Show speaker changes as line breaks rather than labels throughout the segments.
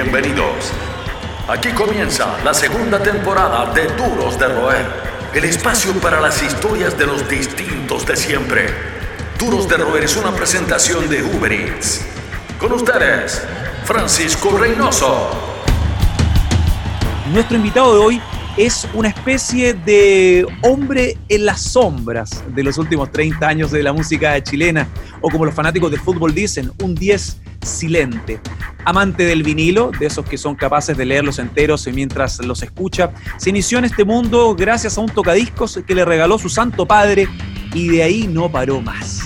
Bienvenidos. Aquí comienza la segunda temporada de Duros de Roer, el espacio para las historias de los distintos de siempre. Duros de Roer es una presentación de Uber Eats. Con ustedes, Francisco Reynoso.
Nuestro invitado de hoy es una especie de hombre en las sombras de los últimos 30 años de la música chilena, o como los fanáticos de fútbol dicen, un 10 silente. Amante del vinilo, de esos que son capaces de leerlos enteros mientras los escucha, se inició en este mundo gracias a un tocadiscos que le regaló su santo padre y de ahí no paró más.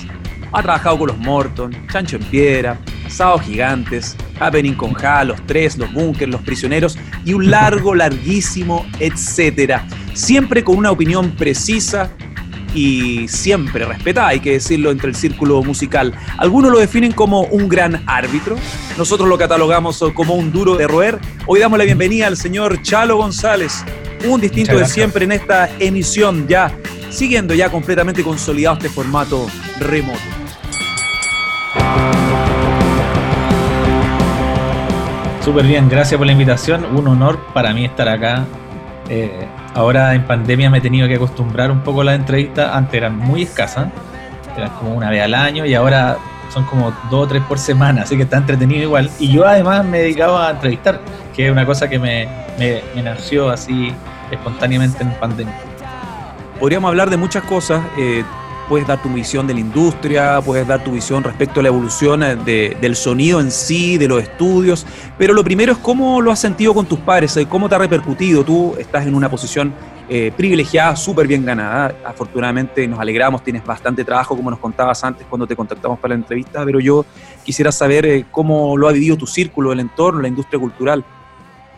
Ha trabajado con los Morton, Chancho en Piedra, Sábados Gigantes, Happening con Ja, Los Tres, Los Bunkers, Los Prisioneros y un largo, larguísimo, etcétera. Siempre con una opinión precisa y siempre respetada, hay que decirlo, entre el círculo musical. Algunos lo definen como un gran árbitro, nosotros lo catalogamos como un duro de roer. Hoy damos la bienvenida al señor Chalo González, un distinto de siempre en esta emisión ya, siguiendo ya completamente consolidado este formato remoto.
Súper bien, gracias por la invitación. Un honor para mí estar acá. Eh, ahora en pandemia me he tenido que acostumbrar un poco a las entrevistas. Antes eran muy escasas, eran como una vez al año y ahora son como dos o tres por semana, así que está entretenido igual. Y yo además me he dedicado a entrevistar, que es una cosa que me, me, nació así espontáneamente en pandemia.
Podríamos hablar de muchas cosas. Eh, puedes dar tu visión de la industria, puedes dar tu visión respecto a la evolución eh, del sonido en sí, de los estudios, pero lo primero es cómo lo has sentido con tus padres, eh, cómo te ha repercutido. Tú estás en una posición eh, privilegiada, súper bien ganada. Afortunadamente nos alegramos, tienes bastante trabajo, como nos contabas antes cuando te contactamos para la entrevista, pero yo quisiera saber cómo lo ha vivido tu círculo, el entorno, la industria cultural,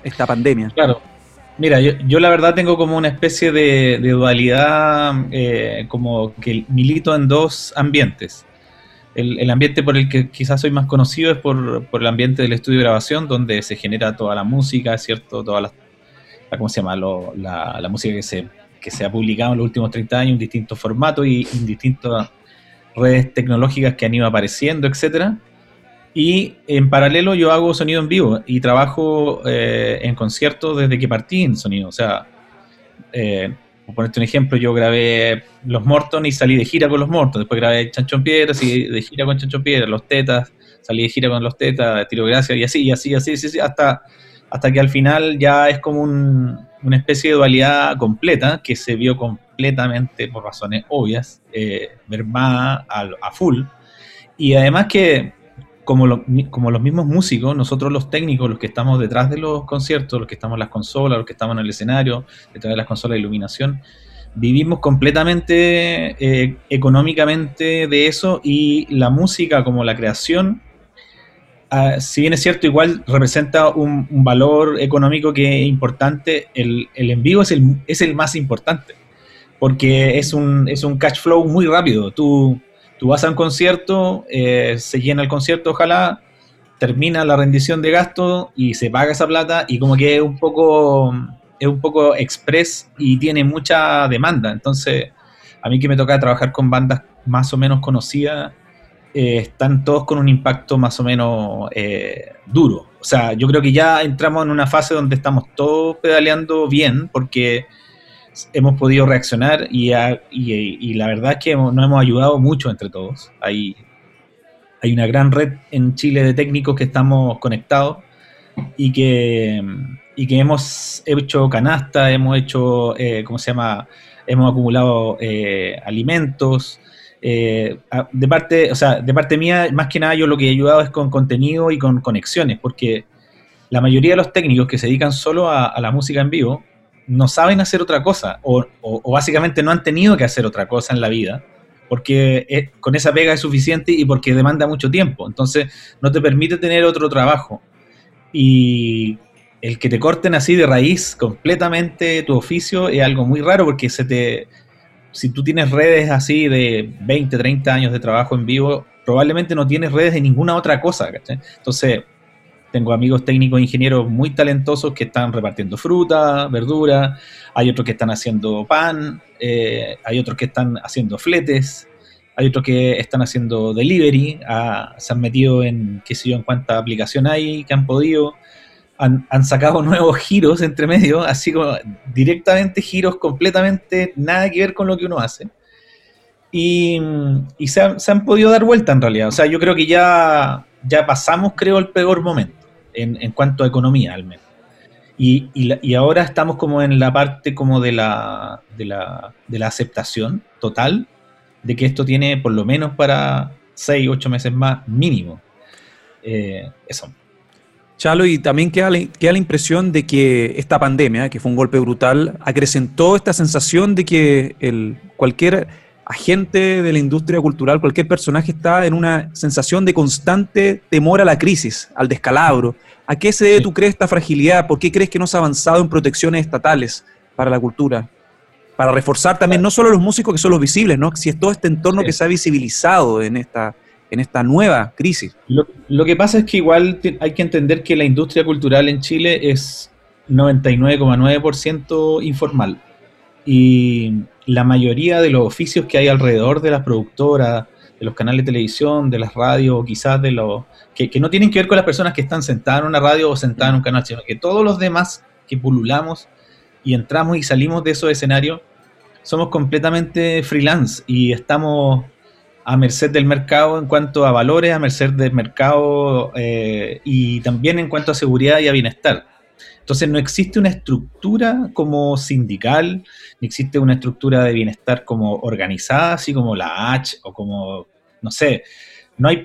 esta pandemia.
Claro, Mira, yo, la verdad tengo como una especie de, dualidad, eh, como que milito en dos ambientes. El, ambiente por el que quizás soy más conocido es por, el ambiente del estudio de grabación, donde se genera toda la música, ¿cierto? Toda la, ¿cómo se llama? la, música que se, que se ha publicado en los últimos 30 años en distintos formatos y en distintas redes tecnológicas que han ido apareciendo, etcétera. Y en paralelo yo hago sonido en vivo y trabajo eh, en conciertos desde que partí en sonido. O sea, eh, por ponerte un ejemplo, yo grabé Los Morton y salí de gira con Los Morton. Después grabé Chancho en Piedra, salí de gira con Chancho en Piedra, Los Tetas, salí de gira con Los Tetas, Tiro Gracia y así, y así, así, así, hasta, hasta que al final ya es como una especie de dualidad completa que se vio completamente, por razones obvias, eh, mermada a, a full. Y además que como, como los mismos músicos, nosotros los técnicos, los que estamos detrás de los conciertos, los que estamos en las consolas, los que estamos en el escenario, detrás de las consolas de iluminación, vivimos completamente eh, económicamente de eso y la música como la creación, ah, si bien es cierto, igual representa un, valor económico que es importante, el, el en vivo es el, es el más importante, porque es un, es un cash flow muy rápido. Tú Tú vas a un concierto, eh, se llena el concierto, ojalá, termina la rendición de gasto y se paga esa plata y como que es un poco, es un poco express y tiene mucha demanda. Entonces, a mí que me toca trabajar con bandas más o menos conocidas, eh, están todos con un impacto más o menos eh, duro. O sea, yo creo que ya entramos en una fase donde estamos todos pedaleando bien porque hemos podido reaccionar y, y, la verdad es que nos hemos ayudado mucho entre todos. Hay, hay una gran red en Chile de técnicos que estamos conectados y que, y que hemos hecho canasta, hemos hecho, eh, ¿cómo se llama? Hemos acumulado eh, alimentos. Eh, de parte, o sea, de parte mía, más que nada yo lo que he ayudado es con contenido y con conexiones, porque la mayoría de los técnicos que se dedican solo a la música en vivo no saben hacer otra cosa o, básicamente no han tenido que hacer otra cosa en la vida porque con esa pega es suficiente y porque demanda mucho tiempo. Entonces no te permite tener otro trabajo. Y el que te corten así de raíz completamente tu oficio es algo muy raro porque se te, si tú tienes redes así de 20, 30 años de trabajo en vivo, probablemente no tienes redes de ninguna otra cosa. Entonces tengo amigos técnicos e ingenieros muy talentosos que están repartiendo fruta, verdura, hay otros que están haciendo pan, eh, hay otros que están haciendo fletes, hay otros que están haciendo delivery, ah, se han metido en qué sé yo, en cuánta aplicación hay que han podido. han, sacado nuevos giros entre medio, así como directamente giros completamente nada que ver con lo que uno hace. Y, se, han, podido dar vuelta en realidad. O sea, yo creo que ya, ya pasamos, creo, el peor momento en, en cuanto a economía, al menos. Y, y, ahora estamos como en la parte como de la, de la, de la aceptación total de que esto tiene por lo menos para 6, 8 meses más mínimo. Eh, eso.
Chalo, y también queda la, queda la impresión de que esta pandemia, que fue un golpe brutal, acrecentó esta sensación de que el, cualquier agente de la industria cultural, cualquier personaje está en una sensación de constante temor a la crisis, al descalabro. ¿A qué se debe, tú crees, esta fragilidad? ¿Por qué crees que no se ha avanzado en protecciones estatales para la cultura? Para reforzar también no solo los músicos que son los visibles, ¿no? Si es todo este entorno que se ha visibilizado en esta, en esta nueva crisis.
Lo, que pasa es que igual hay que entender que la industria cultural en Chile es 99,9% informal. Y la mayoría de los oficios que hay alrededor de las productoras, de los canales de televisión, de las radios, quizás de los... Que, que, no tienen que ver con las personas que están sentadas en una radio o sentadas en un canal, sino que todos los demás que pululamos y entramos y salimos de esos escenarios, somos completamente freelance y estamos a merced del mercado en cuanto a valores, a merced del mercado eh, y también en cuanto a seguridad y a bienestar. Entonces no existe una estructura como sindical, ni existe una estructura de bienestar como organizada, así como la H o como, no sé, no hay,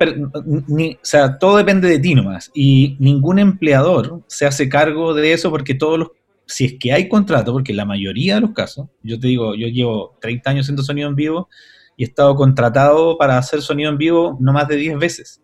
ni, o sea, todo depende de ti nomás. Y ningún empleador se hace cargo de eso porque todos los, si es que hay contrato, porque la mayoría de los casos, yo te digo, yo llevo 30 años haciendo sonido en vivo y he estado contratado para hacer sonido en vivo no más de 10 veces.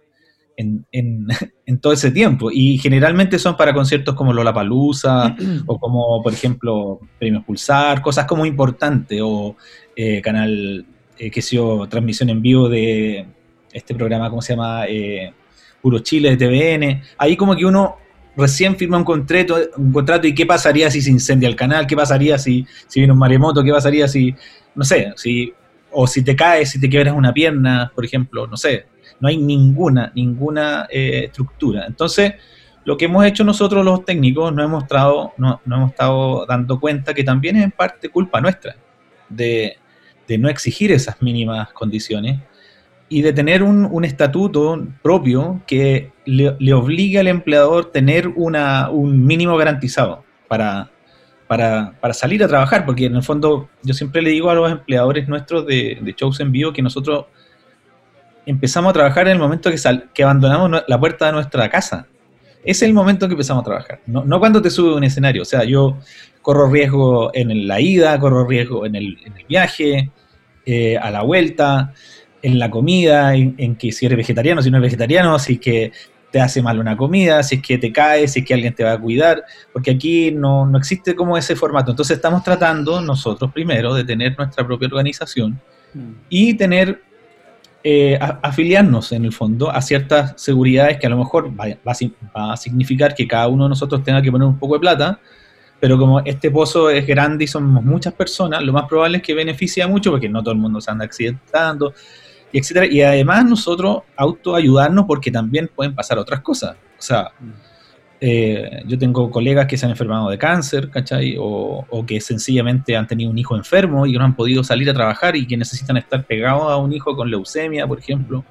En, en, todo ese tiempo. Y generalmente son para conciertos como Lollapalooza o como, por ejemplo, Premios Pulsar, cosas como importantes, o eh, canal, eh, que sé transmisión en vivo de este programa, ¿cómo se llama? Eh, Puro Chile de TVN. Ahí como que uno recién firma un contrato, un contrato y qué pasaría si se incendia el canal, qué pasaría si, si viene un maremoto, qué pasaría si, no sé, si o si te caes, si te quiebras una pierna, por ejemplo, no sé, no hay ninguna, ninguna eh, estructura. Entonces, lo que hemos hecho nosotros los técnicos, nos hemos, estado, no, hemos estado dando cuenta que también es en parte culpa nuestra de, no exigir esas mínimas condiciones y de tener un, estatuto propio que le, obligue al empleador tener una, un mínimo garantizado para, para, para, salir a trabajar, porque en el fondo yo siempre le digo a los empleadores nuestros de, de shows en vivo que nosotros empezamos a trabajar en el momento que, que abandonamos la puerta de nuestra casa. Es el momento que empezamos a trabajar, no, no cuando te sube un escenario. O sea, yo corro riesgo en la ida, corro riesgo en el, en el viaje, eh, a la vuelta, en la comida, en, en, que si eres vegetariano, si no eres vegetariano, si que te hace mal una comida, si es que te caes, si es que alguien te va a cuidar, porque aquí no, existe como ese formato. Entonces estamos tratando nosotros primero de tener nuestra propia organización mm. y tener, eh, afiliarnos en el fondo a ciertas seguridades que a lo mejor va, a significar que cada uno de nosotros tenga que poner un poco de plata, pero como este pozo es grande y somos muchas personas, lo más probable es que beneficie mucho porque no todo el mundo se anda accidentando, y etcétera. Y además nosotros autoayudarnos porque también pueden pasar otras cosas. O sea, eh, yo tengo colegas que se han enfermado de cáncer, ¿cachai? O, o, que sencillamente han tenido un hijo enfermo y no han podido salir a trabajar y que necesitan estar pegados a un hijo con leucemia, por ejemplo.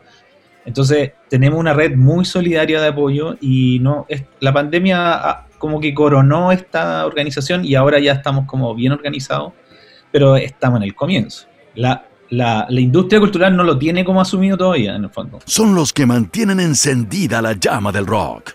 Entonces, tenemos una red muy solidaria de apoyo y no es, la pandemia como que coronó esta organización y ahora ya estamos como bien organizados, pero estamos en el comienzo. La, la, industria cultural no lo tiene como asumido todavía, en el fondo.
Son los que mantienen encendida la llama del rock.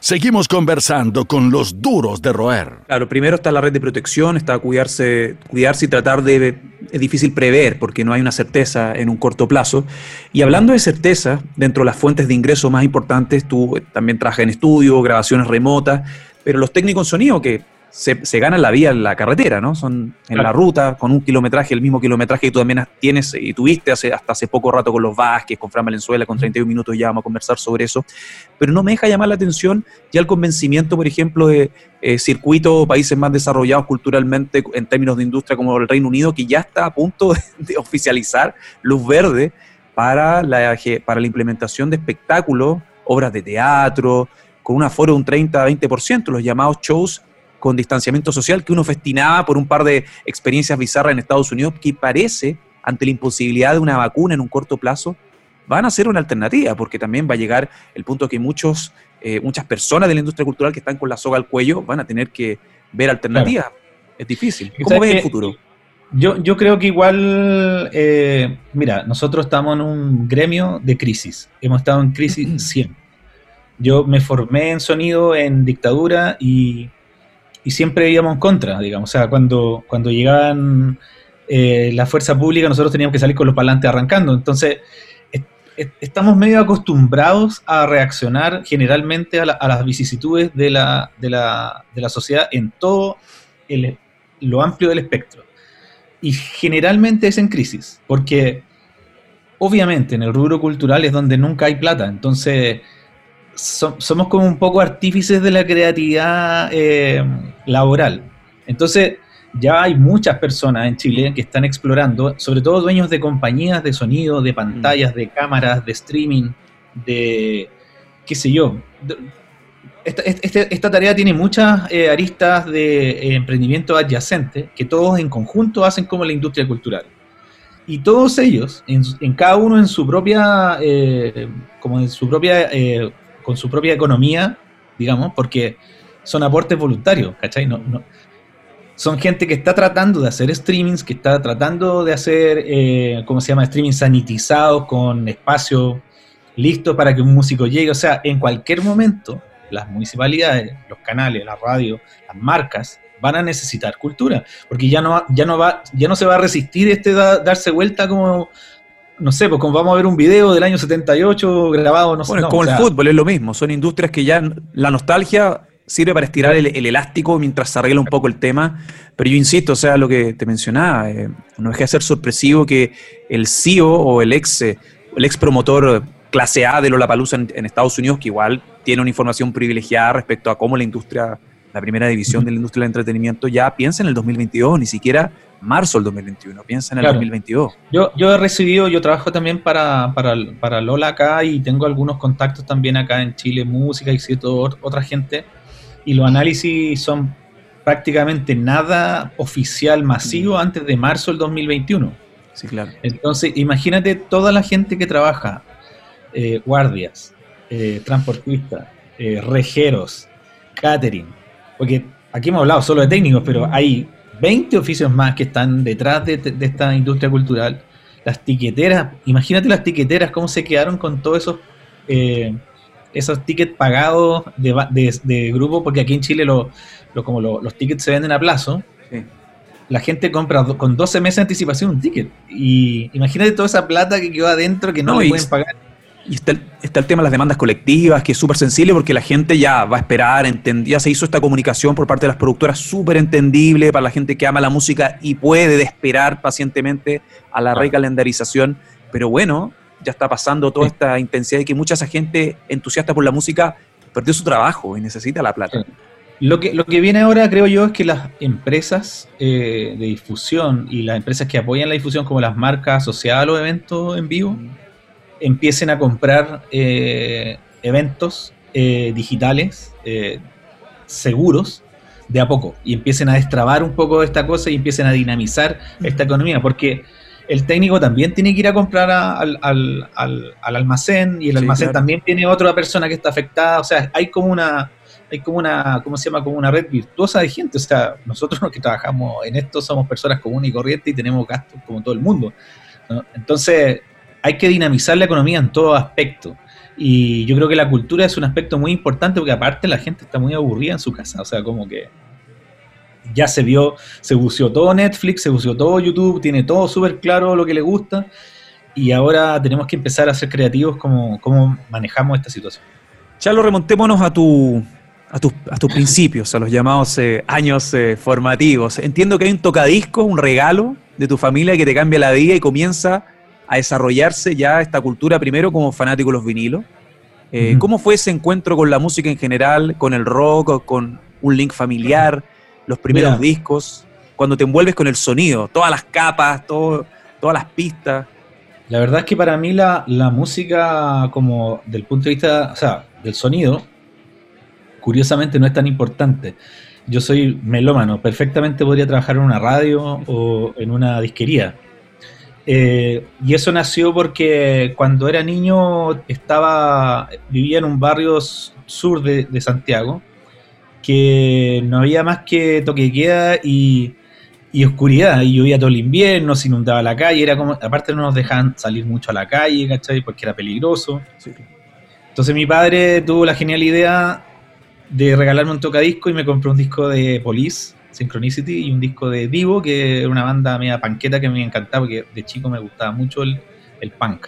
Seguimos conversando con los duros de roer.
Claro, primero está la red de protección, está cuidarse, cuidarse y tratar de... Es difícil prever porque no hay una certeza en un corto plazo. Y hablando de certeza, dentro de las fuentes de ingreso más importantes, tú también trabajas en estudio, grabaciones remotas, pero los técnicos en sonido que se, se gana la vía en la carretera, ¿no? Son en la ruta, con un kilometraje, el mismo kilometraje que tú también tienes y tuviste hace, hasta hace poco rato con los Vázquez, con Fran Valenzuela, con 31 minutos ya vamos a conversar sobre eso. Pero no me deja llamar la atención ya el convencimiento, por ejemplo, de eh, circuitos países más desarrollados culturalmente en términos de industria como el Reino Unido, que ya está a punto de, oficializar luz verde para la, para la implementación de espectáculos, obras de teatro, con un aforo de un 30-20%, los llamados shows con distanciamiento social que uno festinaba por un par de experiencias bizarras en Estados Unidos que parece, ante la imposibilidad de una vacuna en un corto plazo, van a ser una alternativa, porque también va a llegar el punto que muchos, eh, muchas personas de la industria cultural que están con la soga al cuello van a tener que ver alternativas. Es difícil. ¿Cómo ves el futuro?
Yo, yo creo que igual, eh, mira, nosotros estamos en un gremio de crisis. Hemos estado en crisis siempre. Yo me formé en sonido en dictadura y y siempre íbamos en contra, digamos. O sea, cuando, cuando llegaban eh, la fuerza pública, nosotros teníamos que salir con los palantes arrancando. Entonces, estamos medio acostumbrados a reaccionar generalmente a, las vicisitudes de la, de, la, de la, sociedad en todo el, lo amplio del espectro. Y generalmente es en crisis, porque obviamente en el rubro cultural es donde nunca hay plata. Entonces, somos como un poco artífices de la creatividad eh, laboral. Entonces, ya hay muchas personas en Chile que están explorando, sobre todo dueños de compañías de sonido, de pantallas, de cámaras, de streaming, de qué sé yo. Esta, este, esta, tarea tiene muchas eh, aristas de eh, emprendimiento adyacente que todos en conjunto hacen como la industria cultural. Y todos ellos, en, cada uno en su propia, como en su propia con su propia economía, digamos, porque son aportes voluntarios, ¿cachai? No, no, son gente que está tratando de hacer streamings, que está tratando de hacer, eh, ¿cómo se llama? Streaming sanitizados con espacio listo para que un músico llegue. O sea, en cualquier momento, las municipalidades, los canales, la radio, las marcas, van a necesitar cultura, porque ya no, ya no, va, ya no se va a resistir este darse vuelta como no sé, pues como vamos a ver un video del año 78 grabado, no
sé. Bueno, es como el fútbol, es lo mismo. Son industrias que ya la nostalgia sirve para estirar el, elástico mientras se arregla un poco el tema. Pero yo insisto, o sea, lo que te mencionaba, eh, no deja de ser sorpresivo que el CEO o el ex, eh, el ex promotor clase A de Lollapalooza en, en Estados Unidos, que igual tiene una información privilegiada respecto a cómo la industria, la primera división de la industria del entretenimiento, ya piensa en el 2022, ni siquiera marzo del 2021, piensa en el 2022.
Yo, yo he recibido, yo trabajo también para, para, Lola acá y tengo algunos contactos también acá en Chile, música y cierto, otra gente, y los análisis son prácticamente nada oficial masivo mm. antes de marzo del 2021.
Sí, claro.
Entonces, imagínate toda la gente que trabaja, eh, guardias, eh, transportistas, eh, rejeros, catering, porque aquí hemos hablado solo de técnicos, pero hay 20 oficios más que están detrás de, esta industria cultural. Las tiqueteras, imagínate las tiqueteras, cómo se quedaron con todos esos, eh, esos tickets pagados de, de, grupo, porque aquí en Chile lo, como los tickets se venden a plazo. La gente compra con 12 meses de anticipación un ticket. Y imagínate toda esa plata que quedó adentro que no, le pueden pagar
y está el, tema de las demandas colectivas, que es súper sensible porque la gente ya va a esperar, ya se hizo esta comunicación por parte de las productoras súper entendible para la gente que ama la música y puede esperar pacientemente a la recalendarización. Pero bueno, ya está pasando toda esta intensidad de que mucha esa gente entusiasta por la música perdió su trabajo y necesita la plata.
Lo que, lo que viene ahora, creo yo, es que las empresas eh, de difusión y las empresas que apoyan la difusión, como las marcas asociadas a los eventos en vivo, empiecen a comprar eh, eventos eh, digitales eh, seguros de a poco y empiecen a destrabar un poco esta cosa y empiecen a dinamizar esta economía, porque el técnico también tiene que ir a comprar al, al, al, almacén y el almacén también tiene otra persona que está afectada, o sea, hay como una hay como una, ¿cómo se llama? Como una red virtuosa de gente, o sea, nosotros los que trabajamos en esto somos personas comunes y corrientes y tenemos gastos como todo el mundo. Entonces, hay que dinamizar la economía en todo aspecto. Y yo creo que la cultura es un aspecto muy importante porque aparte la gente está muy aburrida en su casa. O sea, como que ya se vio, se buceó todo Netflix, se buceó todo YouTube, tiene todo súper claro lo que le gusta. Y ahora tenemos que empezar a ser creativos como, cómo manejamos esta situación.
Charlo, remontémonos a tu, a, tus principios, a los llamados eh, años eh, formativos. Entiendo que hay un tocadisco, un regalo de tu familia que te cambia la vida y comienza a desarrollarse ya esta cultura primero como fanático de los vinilos. Eh, ¿Cómo fue ese encuentro con la música en general, con el rock, con un link familiar, los primeros discos, cuando te envuelves con el sonido, todas las capas, todo, todas las pistas?
La verdad es que para mí la, música, como del punto de vista, o sea, del sonido, curiosamente no es tan importante. Yo soy melómano, perfectamente podría trabajar en una radio o en una disquería. Eh, y eso nació porque cuando era niño estaba, vivía en un barrio sur de, Santiago, que no había más que toque queda y, y, oscuridad, y llovía todo el invierno, se inundaba la calle, era como, aparte no nos dejaban salir mucho a la calle, ¿cachai? Porque era peligroso. Entonces mi padre tuvo la genial idea de regalarme un tocadisco y me compró un disco de Police, Synchronicity, y un disco de Divo, que era una banda media panqueta que me encantaba, porque de chico me gustaba mucho el, punk.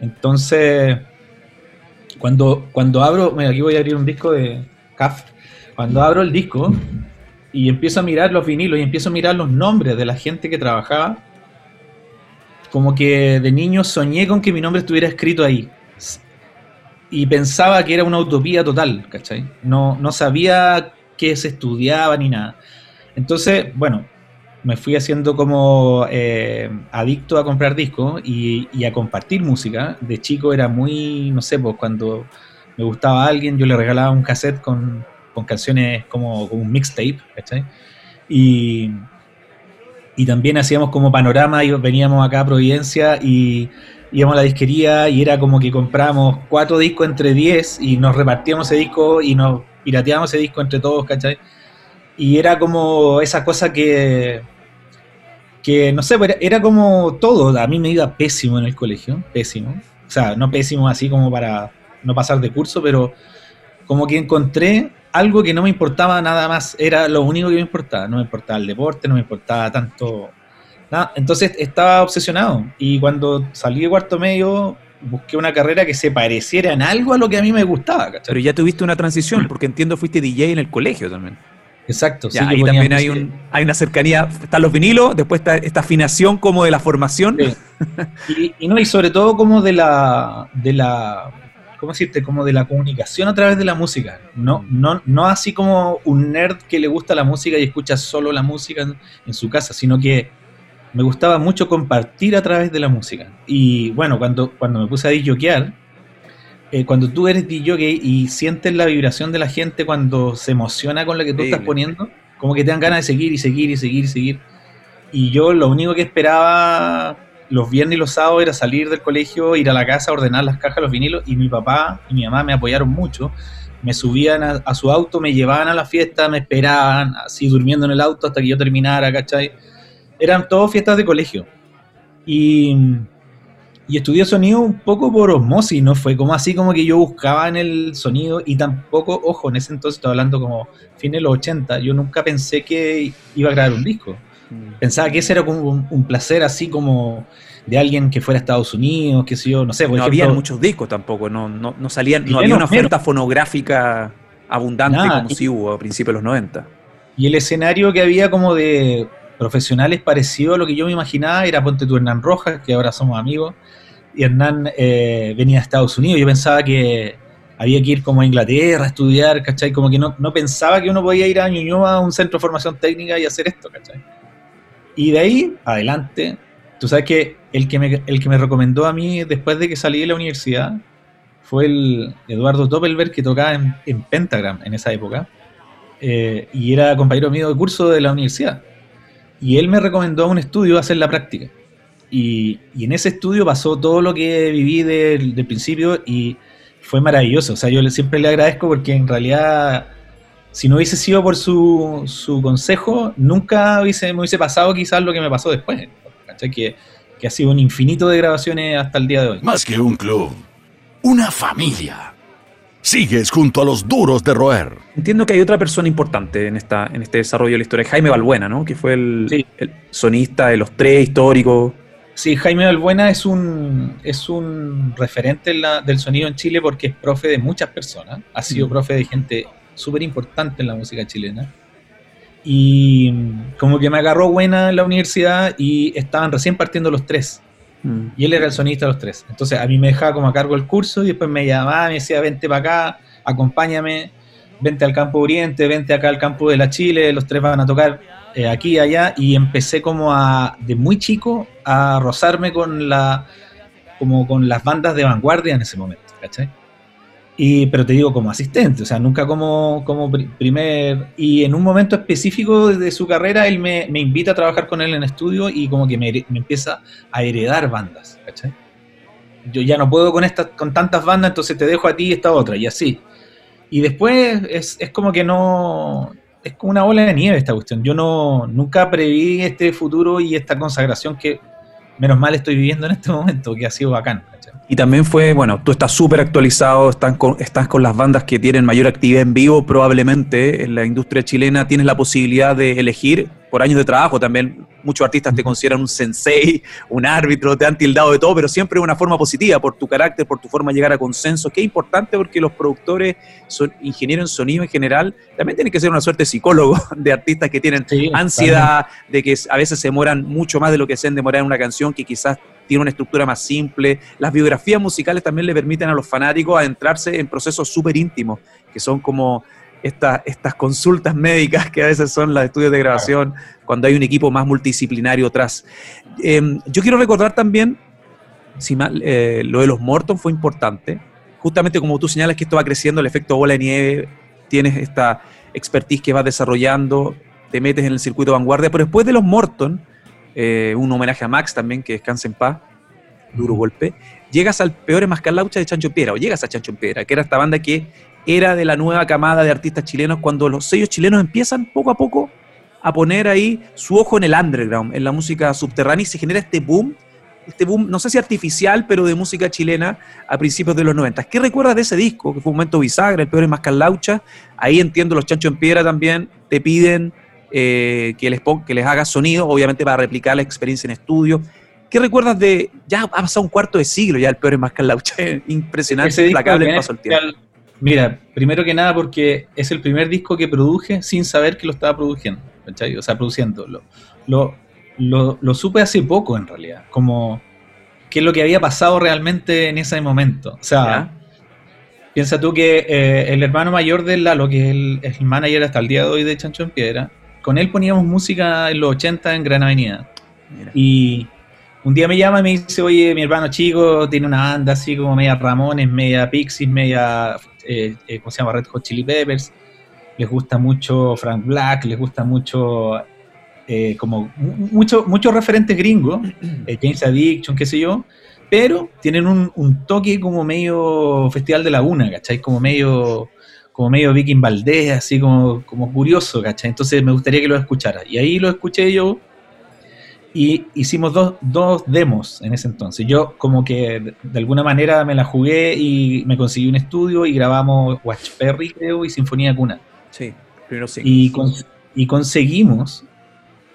Entonces, cuando, cuando abro, aquí voy a abrir un disco de CAF, cuando abro el disco y empiezo a mirar los vinilos y empiezo a mirar los nombres de la gente que trabajaba, como que de niño soñé con que mi nombre estuviera escrito ahí y pensaba que era una utopía total, ¿cachai? No, no sabía qué se estudiaba ni nada. Entonces, bueno, me fui haciendo como eh, adicto a comprar discos y, a compartir música. De chico era muy, no sé, pues cuando me gustaba a alguien, yo le regalaba un cassette con, canciones como, un mixtape, ¿cachai? Y, y también hacíamos como panorama y veníamos acá a Providencia y íbamos a la disquería y era como que comprábamos cuatro discos entre diez y nos repartíamos ese disco y nos pirateábamos ese disco entre todos, ¿cachai? Y era como esa cosa que, que no sé, pues era como todo, a mí me iba pésimo en el colegio, pésimo. O sea, no pésimo así como para no pasar de curso, pero como que encontré algo que no me importaba nada más, era lo único que me importaba, no me importaba el deporte, no me importaba tanto entonces estaba obsesionado y cuando salí de cuarto medio busqué una carrera que se pareciera en algo a lo que a mí me gustaba.
Pero ya tuviste una transición, porque entiendo fuiste DJ en el colegio también.
Exacto.
sí, ahí también hay, un, hay una cercanía, están los vinilos, después está esta afinación como de la formación.
Y, y, no, y sobre todo como de la, de la, ¿cómo decirte? Como de la comunicación a través de la música. No, no, no así como un nerd que le gusta la música y escucha solo la música en su casa, sino que me gustaba mucho compartir a través de la música. Y bueno, cuando, cuando me puse a disjoquear, eh, cuando tú eres DJ y sientes la vibración de la gente cuando se emociona con lo que tú estás poniendo, como que te dan ganas de seguir y seguir y seguir y seguir. Y yo lo único que esperaba los viernes y los sábados era salir del colegio, ir a la casa, ordenar las cajas, los vinilos, y mi papá y mi mamá me apoyaron mucho. Me subían a, a su auto, me llevaban a la fiesta, me esperaban, así durmiendo en el auto hasta que yo terminara, ¿cachai? eran todos fiestas de colegio. Y, y estudié sonido un poco por osmosis, no fue como así como que yo buscaba en el sonido y tampoco, ojo, en ese entonces estaba hablando como fines de los 80, yo nunca pensé que iba a grabar un disco. Mm. Pensaba que ese era como un, placer así como de alguien que fuera a Estados Unidos, que sé yo, no sé.
no había muchos discos tampoco, no, no, no salían, no había una oferta fonográfica abundante como si hubo a principios de los 90.
Y el escenario que había como de profesionales parecido a lo que yo me imaginaba era Ponte tú Hernán Rojas, que ahora somos amigos, y Hernán eh, venía a Estados Unidos. Yo pensaba que había que ir como a Inglaterra a estudiar, ¿cachai? Como que no, no pensaba que uno podía ir a Ñuñoa a un centro de formación técnica y hacer esto, ¿cachai? Y de ahí, adelante, tú sabes que el que me, el que me recomendó a mí después de que salí de la universidad fue el Eduardo Doppelberg, que tocaba en, Pentagram en esa época, eh, y era compañero mío de curso de la universidad. Y él me recomendó un estudio hacer la práctica. Y, en ese estudio pasó todo lo que viví del, principio y fue maravilloso. O sea, yo siempre le agradezco porque en realidad, si no hubiese sido por su, su consejo, nunca hubiese, me hubiese pasado quizás lo que me pasó después. Que, que ha sido un infinito de grabaciones hasta el día de hoy.
Más que un club, una familia. Sigues junto a los duros de roer.
Entiendo que hay otra persona importante en, esta, en este desarrollo de la historia, Jaime Balbuena, ¿no? Que fue el, sonista de los tres históricos.
Sí, Jaime Balbuena es un, es un referente del sonido en Chile porque es profe de muchas personas. Ha sido mm. profe de gente súper importante en la música chilena. Y como que me agarró buena en la universidad y estaban recién partiendo los tres. Y él era el sonista de los tres. Entonces a mí me dejaba como a cargo el curso y después me llamaba, me decía, vente para acá, acompáñame, vente al campo Oriente, vente acá al campo de la Chile, los tres van a tocar eh, aquí y allá. Y empecé como a, de muy chico, a rozarme con la como con las bandas de vanguardia en ese momento, ¿cachai? Y, pero te digo como asistente, o sea, nunca como, como primer... Y en un momento específico de su carrera, él me, me invita a trabajar con él en estudio y como que me, me, empieza a heredar bandas. Yo ya no puedo con, estas con tantas bandas, entonces te dejo a ti esta otra, y así. Y después es, es como que no... Es como una bola de nieve esta cuestión. Yo no nunca preví este futuro y esta consagración que menos mal estoy viviendo en este momento, que ha sido bacán.
Y también fue, bueno, tú estás súper actualizado, estás con, estás con las bandas que tienen mayor actividad en vivo, probablemente en la industria chilena tienes la posibilidad de elegir por años de trabajo también muchos artistas te consideran un sensei, un árbitro, te han tildado de todo, pero siempre de una forma positiva, por tu carácter, por tu forma de llegar a consenso, que es importante porque los productores, son ingenieros en sonido en general, también tienen que ser una suerte de psicólogo de artistas que tienen ansiedad, de que a veces se demoran mucho más de lo que se han demorado en una canción, que quizás tiene una estructura más simple. Las biografías musicales también le permiten a los fanáticos adentrarse en procesos súper íntimos, que son como estas consultas médicas que a veces son los estudios de grabación, cuando hay un equipo más multidisciplinario atrás. Em, yo quiero recordar también, si eh, lo de los Morton fue importante, justamente como tú señalas que esto va creciendo, el efecto bola de nieve, tienes esta expertise que vas desarrollando, te metes en el circuito de vanguardia, pero después de los Morton, eh, un homenaje a Max también, que descanse en paz, duro golpe, llegas al peor Mascalaucha de Chancho Piedra, o llegas a Chancho Piedra, que era esta banda que era de la nueva camada de artistas chilenos cuando los sellos chilenos empiezan poco a poco a poner ahí su ojo en el underground, en la música subterránea y se genera este boom, este boom, no sé si artificial, pero de música chilena a principios de los 90. ¿Qué recuerdas de ese disco? Que fue un momento bisagra, el peor es más Laucha. Ahí entiendo, los Chancho en Piedra también te piden eh, que, les que les hagas sonido, obviamente para replicar la experiencia en estudio. ¿Qué recuerdas de, ya ha pasado un cuarto de siglo ya el peor es más Laucha? Impresionante, implacable el paso del tiempo
Mira, primero que nada porque es el primer disco que produje sin saber que lo estaba produciendo, ¿cachai? O sea, produciendo. Lo, lo, supe hace poco en realidad, como qué es lo que había pasado realmente en ese momento. O sea, piensa tú que eh, el hermano mayor de Lalo, que es el, manager hasta el día de hoy de Chancho en Piedra, con él poníamos música en los 80 en Gran Avenida. Y un día me llama y me dice, oye, mi hermano chico tiene una banda así como media Ramones, media Pixies, media eh, eh, ¿cómo se llama? Red Hot Chili Peppers, les gusta mucho Frank Black, les gusta mucho, eh, como muchos mucho referentes gringos, James Addiction, qué sé yo, pero tienen un, toque como medio Festival de Laguna, ¿cachai? Como medio como medio Viking Valdés, así como, como curioso, ¿cachai? Entonces me gustaría que lo escuchara. Y ahí lo escuché yo y hicimos dos, dos, demos en ese entonces. Yo como que de alguna manera me la jugué y me conseguí un estudio y grabamos Watch Perry, creo, y Sinfonía Cuna.
Sí, primero sí.
Y, y conseguimos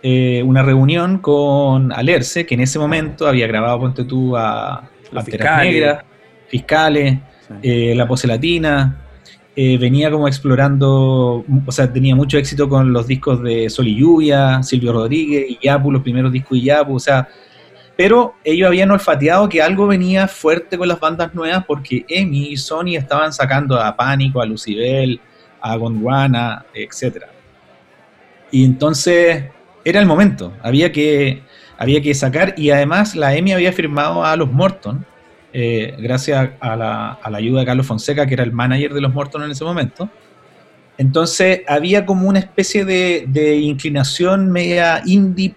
eh, una reunión con Alerce, que en ese momento había grabado, ponte tú, a
La Negras,
Fiscales, eh, La Pose Latina, eh, venía como explorando, o sea, tenía mucho éxito con los discos de Sol y Lluvia, Silvio Rodríguez, y Yapu, los primeros discos de Yapu, o sea, pero ellos habían olfateado que algo venía fuerte con las bandas nuevas porque EMI y Sony estaban sacando a Pánico, a Lucibel, a Gondwana, etc. Y entonces era el momento, había que, había que sacar, y además la EMI había firmado a los Morton, eh, gracias a la, ayuda de Carlos Fonseca, que era el manager de los Morton en ese momento. Entonces había como una especie de, inclinación media indie,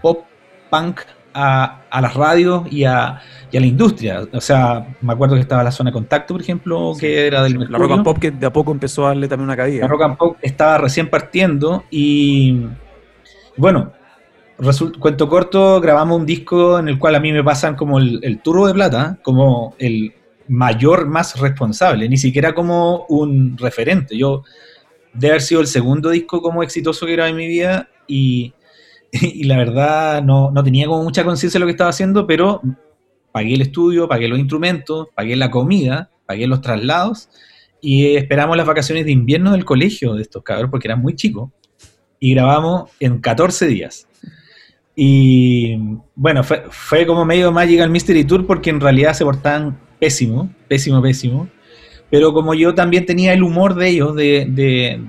pop, punk a, las radios y a, la industria. O sea, me acuerdo que estaba la zona de contacto, por ejemplo, que era del
La rock and pop que de a poco empezó a darle también una caída.
La rock and pop estaba recién partiendo y bueno, cuento corto, grabamos un disco en el cual a mí me pasan como el, turbo de plata, como el mayor más responsable, ni siquiera como un referente. Yo de haber sido el segundo disco como exitoso que grabé en mi vida y, la verdad no, no, tenía como mucha conciencia de lo que estaba haciendo, pero pagué el estudio, pagué los instrumentos, pagué la comida, pagué los traslados y esperamos las vacaciones de invierno del colegio de estos cabros porque eran muy chicos y grabamos en 14 días. Y bueno, fue, como medio Magical Mystery Tour porque en realidad se portaban pésimo, pésimo, pésimo. Pero como yo también tenía el humor de ellos, de,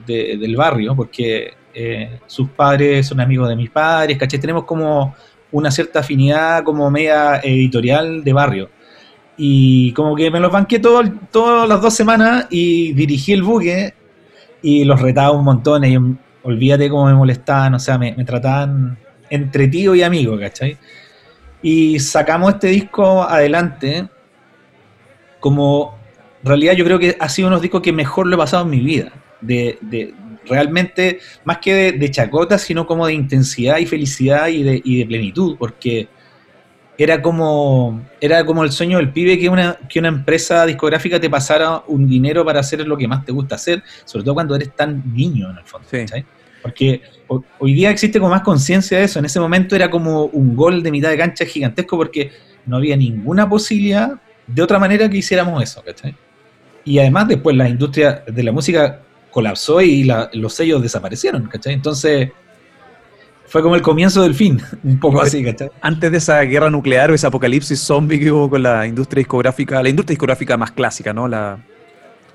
del barrio, porque eh, sus padres son amigos de mis padres, ¿caché? Tenemos como una cierta afinidad como media editorial de barrio. Y como que me los banqué todo, todas las dos semanas y dirigí el buque y los retaba un montón. Y olvídate cómo me molestaban, o sea, me, trataban entre tío y amigo, ¿cachai? Y sacamos este disco adelante como, en realidad yo creo que ha sido uno de los discos que mejor lo he pasado en mi vida. De, de realmente, más que de, chacota, sino como de intensidad y felicidad y de, y de plenitud, porque era como, era como el sueño del pibe que una, que una empresa discográfica te pasara un dinero para hacer lo que más te gusta hacer, sobre todo cuando eres tan niño en el fondo. Porque hoy día existe como más conciencia de eso. En ese momento era como un gol de mitad de cancha gigantesco porque no había ninguna posibilidad de otra manera que hiciéramos eso. ¿cachai? Y además después la industria de la música colapsó y los sellos desaparecieron. ¿cachai? Entonces fue como el comienzo del fin, un poco así, ¿cachai?
Antes de esa guerra nuclear o ese apocalipsis zombie que hubo con la industria discográfica, la industria discográfica más clásica, ¿no? La,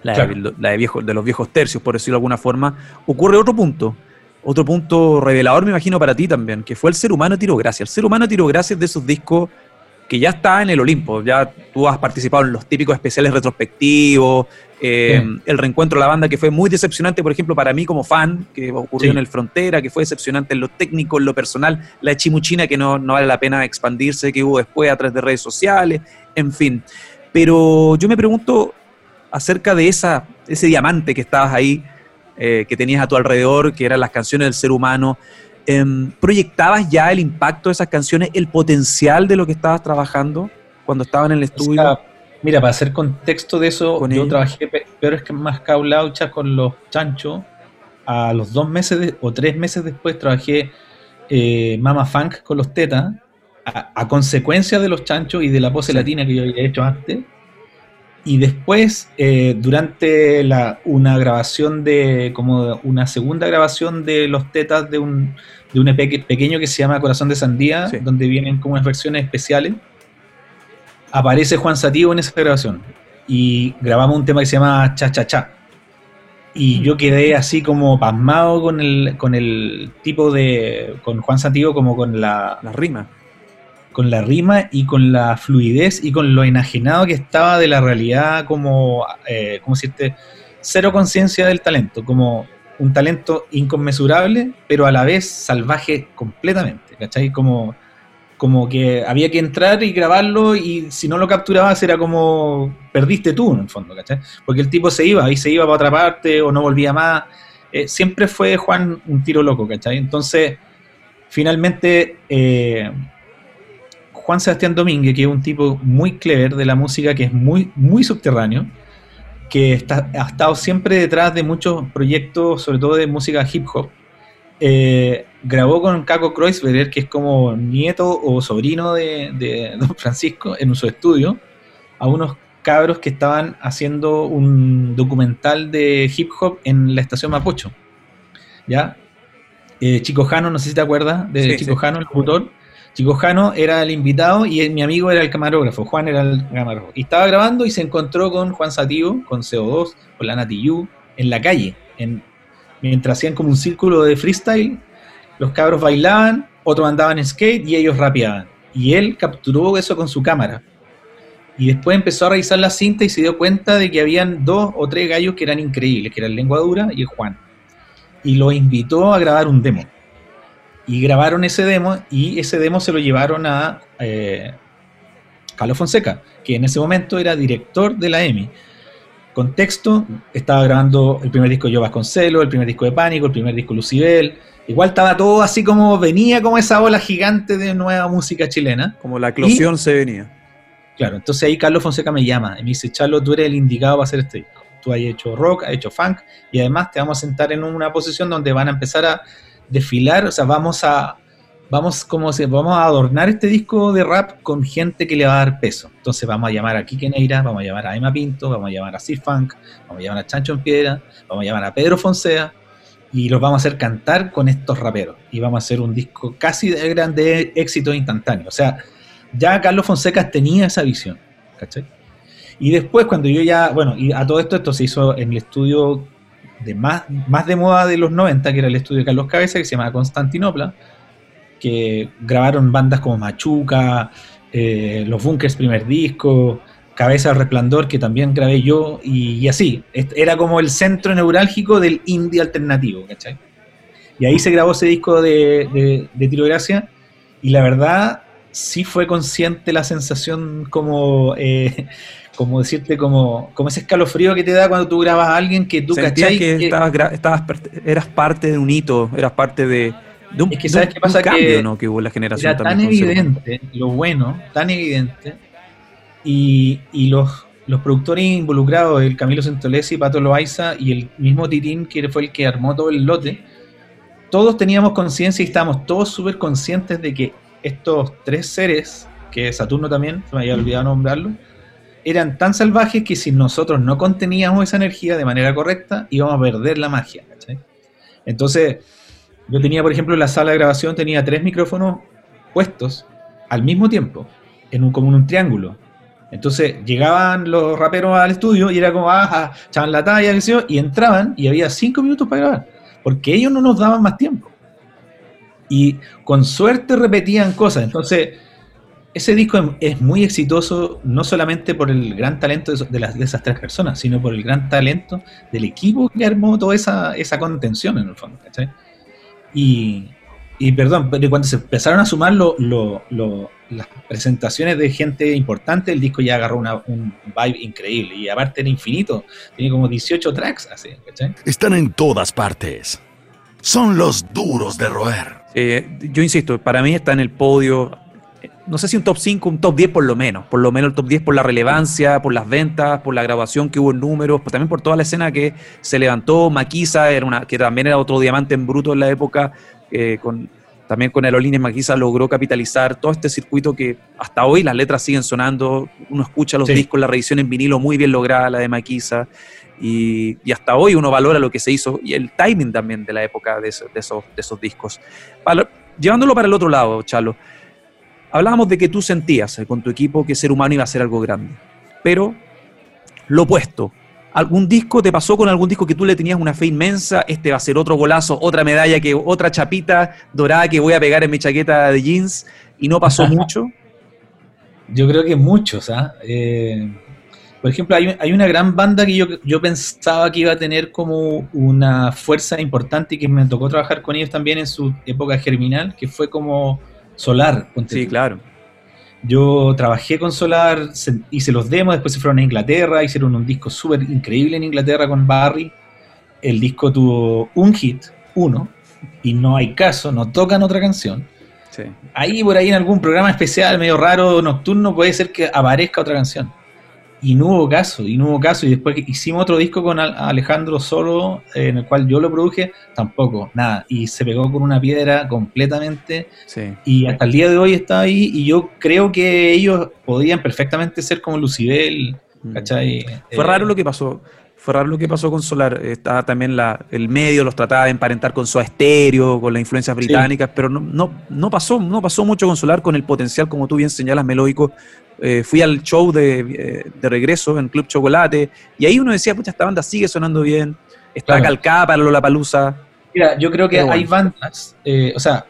la, de, la de, de los viejos tercios, por decirlo de alguna forma, ocurre otro punto. Otro punto revelador, me imagino, para ti también, que fue el ser humano tiro gracias. El ser humano tiro gracias de esos discos que ya está en el Olimpo. Ya tú has participado en los típicos especiales retrospectivos, eh, el reencuentro de la banda que fue muy decepcionante, por ejemplo, para mí como fan, que ocurrió en el Frontera, que fue decepcionante en lo técnico, en lo personal, la chimuchina que no, no vale la pena expandirse, que hubo después a través de redes sociales, en fin. Pero yo me pregunto acerca de esa, ese diamante que estabas ahí, eh, que tenías a tu alrededor, que eran las canciones del ser humano. Em, ¿Proyectabas ya el impacto de esas canciones, el potencial de lo que estabas trabajando cuando estaban en el estudio?
mira, para hacer contexto de eso, yo trabajé pero es que más caulaucha con los chanchos. A los dos meses o tres meses después trabajé eh, Mama Funk con los tetas, a, consecuencia de los chanchos y de la pose latina que yo había hecho antes. Y después, eh, durante la, una grabación de, como una segunda grabación de los tetas de un, de un EP pequeño que se llama Corazón de Sandía, donde vienen como unas versiones especiales, aparece Juan Sativo en esa grabación. Y grabamos un tema que se llama Cha Cha Cha. Y yo quedé así como pasmado con el, con el tipo de. con Juan Sativo, como con la.
La rima
con la rima y con la fluidez y con lo enajenado que estaba de la realidad como, eh, como decirte, cero conciencia del talento, como un talento inconmensurable, pero a la vez salvaje completamente, ¿cachai? Como, como que había que entrar y grabarlo y si no lo capturabas era como perdiste tú en el fondo, ¿cachai? Porque el tipo se iba y se iba para otra parte o no volvía más. Eh, siempre fue Juan un tiro loco, ¿cachai? Entonces, finalmente... Eh, Juan Sebastián Domínguez, que es un tipo muy clever de la música, que es muy, muy subterráneo, que está, ha estado siempre detrás de muchos proyectos, sobre todo de música hip hop. Eh, grabó con Caco Kreuzberger, que es como nieto o sobrino de, Don Francisco, en su estudio, a unos cabros que estaban haciendo un documental de hip hop en la estación Mapocho. ¿Ya? Eh, Chico Jano, no sé si te acuerdas de Chico Jano, el locutor. Chico Jano era el invitado y mi amigo era el camarógrafo, Juan era el camarógrafo. Estaba grabando y se encontró con Juan Sativo, con CO2, con la Natiyu, en la calle. En, mientras hacían como un círculo de freestyle, los cabros bailaban, otros andaban en skate y ellos rapeaban. Y él capturó eso con su cámara. Y después empezó a revisar la cinta y se dio cuenta de que habían dos o tres gallos que eran increíbles, que eran Lengua Dura y el Juan. Y lo invitó a grabar un demo y grabaron ese demo y ese demo se lo llevaron a eh, Carlos Fonseca, que en ese momento era director de la EMI. Contexto, estaba grabando el primer disco de Yo Vasconcelo, el primer disco de Pánico, el primer disco de Lucibel. Igual estaba todo así como venía como esa ola gigante de nueva música chilena.
Como la eclosión se venía.
Claro, entonces ahí Carlos Fonseca me llama y me dice, Charlo, tú eres el indicado para hacer este disco. Tú has hecho rock, has hecho funk y además te vamos a sentar en una posición donde van a empezar a desfilar, o sea, vamos a, vamos como si vamos a adornar este disco de rap con gente que le va a dar peso. Entonces vamos a llamar a Kike Neira, vamos a llamar a Emma Pinto, vamos a llamar a Sir Funk, vamos a llamar a Chancho en Piedra, vamos a llamar a Pedro Fonsea y los vamos a hacer cantar con estos raperos. Y vamos a hacer un disco casi de grande éxito instantáneo. O sea, ya Carlos Fonseca tenía esa visión, ¿cachai? Y después cuando yo ya, bueno, y a todo esto esto se hizo en el estudio de más, más de moda de los 90, que era el estudio de Carlos Cabeza, que se llama Constantinopla, que grabaron bandas como Machuca, eh, Los Bunkers primer disco, Cabeza al Resplandor, que también grabé yo, y, así. Era como el centro neurálgico del indie alternativo, ¿cachai? Y ahí se grabó ese disco de, de, Tiro Gracia, y la verdad sí fue consciente la sensación como, eh, como decirte, como, como ese escalofrío que te da cuando tú grabas a alguien que tú
cachai. que, estabas, eras parte de un hito, eras parte de, un,
es que sabes qué pasa
cambio ¿no? que hubo en la generación.
Era tan evidente, lo bueno, tan evidente, y, y los, los productores involucrados, el Camilo Santolesi, Pato Loaiza y el mismo Titín, que fue el que armó todo el lote, todos teníamos conciencia y estábamos todos súper conscientes de que estos tres seres, que Saturno también, se me había olvidado nombrarlo, eran tan salvajes que si nosotros no conteníamos esa energía de manera correcta, íbamos a perder la magia. Entonces, yo tenía, por ejemplo, en la sala de grabación, tenía tres micrófonos puestos al mismo tiempo, en un, como en un triángulo. Entonces llegaban los raperos al estudio y era como, ah, echaban la talla, y entraban y había cinco minutos para grabar, porque ellos no nos daban más tiempo. Y con suerte repetían cosas. Entonces, ese disco es muy exitoso no solamente por el gran talento de, esas tres personas, sino por el gran talento del equipo que armó toda esa, contención en el fondo. Y, y, perdón, pero cuando se empezaron a sumar las presentaciones de gente importante, el disco ya agarró un vibe increíble. Y aparte era infinito, tiene como 18 tracks.
Están en todas partes. Son los duros de roer.
Eh, yo insisto, para mí está en el podio no sé si un top 5, un top 10 por lo menos. Por lo menos el top 10 por la relevancia, por las ventas, por la grabación que hubo en números, también por toda la escena que se levantó. Maquisa, era una, que también era otro diamante en bruto en la época, eh, con, también con Aerolíneas Maquisa logró capitalizar todo este circuito que hasta hoy las letras siguen sonando. Uno escucha los discos, la revisión en vinilo muy bien lograda, la de Maquisa. Y, hasta hoy uno valora lo que se hizo y el timing también de la época de, esos, de esos discos. llevándolo para el otro lado, Chalo Hablábamos de que tú sentías eh, con tu equipo que ser humano iba a ser algo grande, pero lo opuesto. ¿Algún disco te pasó con algún disco que tú le tenías una fe inmensa? Este va a ser otro golazo, otra medalla, que otra chapita dorada que voy a pegar en mi chaqueta de jeans y no pasó mucho.
Yo creo que muchos, ¿ah? Eh, por ejemplo, hay, una gran banda que yo, yo, pensaba que iba a tener como una fuerza importante y que me tocó trabajar con ellos también en su época germinal, que fue como Solar.
Sí, claro.
Yo trabajé con Solar, hice los demos, después se fueron a Inglaterra, hicieron un disco súper increíble en Inglaterra con Barry. El disco tuvo un hit, uno, y no hay caso, no tocan otra canción. Ahí por ahí en algún programa especial, medio raro, nocturno, puede ser que aparezca otra canción y no hubo caso, y no hubo caso. Y después hicimos otro disco con Alejandro Solo, eh, en el cual yo lo produje, tampoco, nada. Y se pegó con una piedra completamente. Y hasta el día de hoy está ahí. Y yo creo que ellos podían perfectamente ser como Lucibel, mm. ¿cachai?
Fue raro lo que pasó. Fue raro lo que pasó con Solar. Estaba también la, el medio, los trataba de emparentar con su estéreo, con las influencias británicas, pero no, no, no, pasó, no pasó mucho con Solar, con el potencial, como tú bien señalas, melódico. Eh, fui al show de, eh, de, regreso en Club Chocolate, y ahí uno decía, pucha, esta banda sigue sonando bien, está calcada para Lollapalooza.
Mira, yo creo que hay bandas, eh, o sea,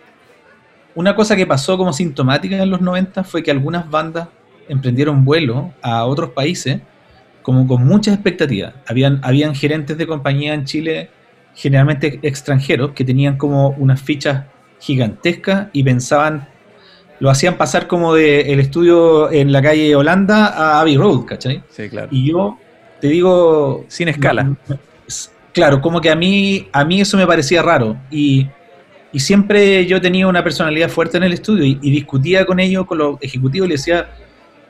una cosa que pasó como sintomática en los 90 fue que algunas bandas emprendieron vuelo a otros países como con muchas expectativas. Habían, habían gerentes de compañía en Chile, generalmente extranjeros, que tenían como unas fichas gigantescas y pensaban, lo hacían pasar como de el estudio en la calle Holanda a Abbey Road, ¿cachai?
Sí, claro.
Y yo te digo...
Sin escala.
claro, como que a mí, a mí eso me parecía raro. Y, siempre yo tenía una personalidad fuerte en el estudio y, y discutía con ellos, con los ejecutivos, y les decía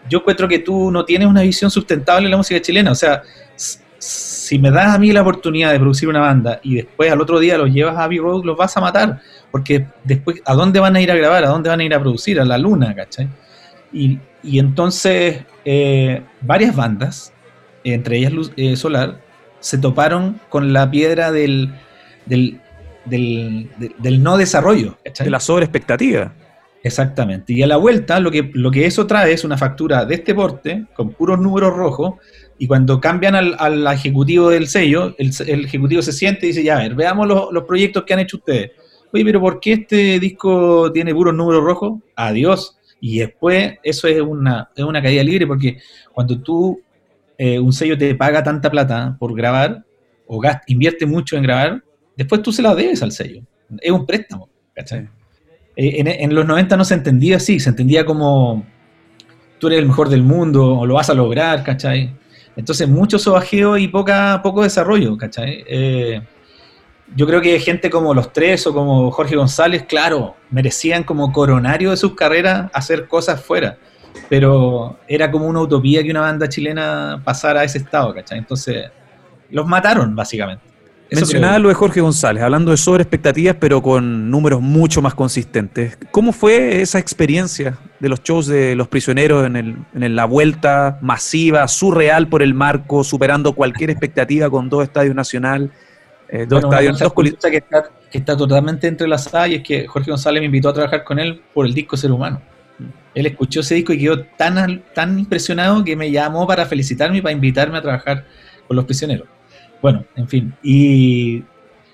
yo encuentro que tú no tienes una visión sustentable en la música chilena. O sea, si me das a mí la oportunidad de producir una banda y después al otro día los llevas a Abbey Road, los vas a matar. Porque después, ¿a dónde van a ir a grabar? ¿A dónde van a ir a producir? A la luna, ¿cachai? Y, entonces, eh, varias bandas, entre ellas eh, Solar, se toparon con la piedra del, del, del, no desarrollo.
¿cachai? De la sobreexpectativa.
Exactamente. Y a la vuelta, lo que, lo que eso trae es una factura de este porte, con puros números rojos, y cuando cambian al, ejecutivo del sello, el, ejecutivo se siente y dice, ya, a ver, veamos los, proyectos que han hecho ustedes. Oye, pero ¿por qué este disco tiene puros números rojos? Adiós. Y después eso es una, es una caída libre porque cuando tú, eh, un sello te paga tanta plata por grabar o invierte mucho en grabar, después tú se la debes al sello. Es un préstamo, ¿cachai? Eh, en, en, los 90 no se entendía así, se entendía como tú eres el mejor del mundo o lo vas a lograr, ¿cachai? Entonces, mucho sobajeo y poca, poco desarrollo, ¿cachai? Eh, yo creo que gente como los tres o como Jorge González, claro, merecían como coronario de sus carreras hacer cosas fuera, pero era como una utopía que una banda chilena pasara a ese estado, ¿cachai? Entonces, los mataron, básicamente.
Mencionaba lo de Jorge González, hablando de sobre expectativas, pero con números mucho más consistentes. ¿Cómo fue esa experiencia de los shows de los prisioneros en, el, en la vuelta masiva, surreal por el marco, superando cualquier expectativa con dos estadios nacional?
Eh, dos estadios, dos que está, que está totalmente entrelazada y es que Jorge González me invitó a trabajar con él por el disco Ser Humano. Él escuchó ese disco y quedó tan, tan impresionado que me llamó para felicitarme y para invitarme a trabajar con los prisioneros. Bueno, en fin. Y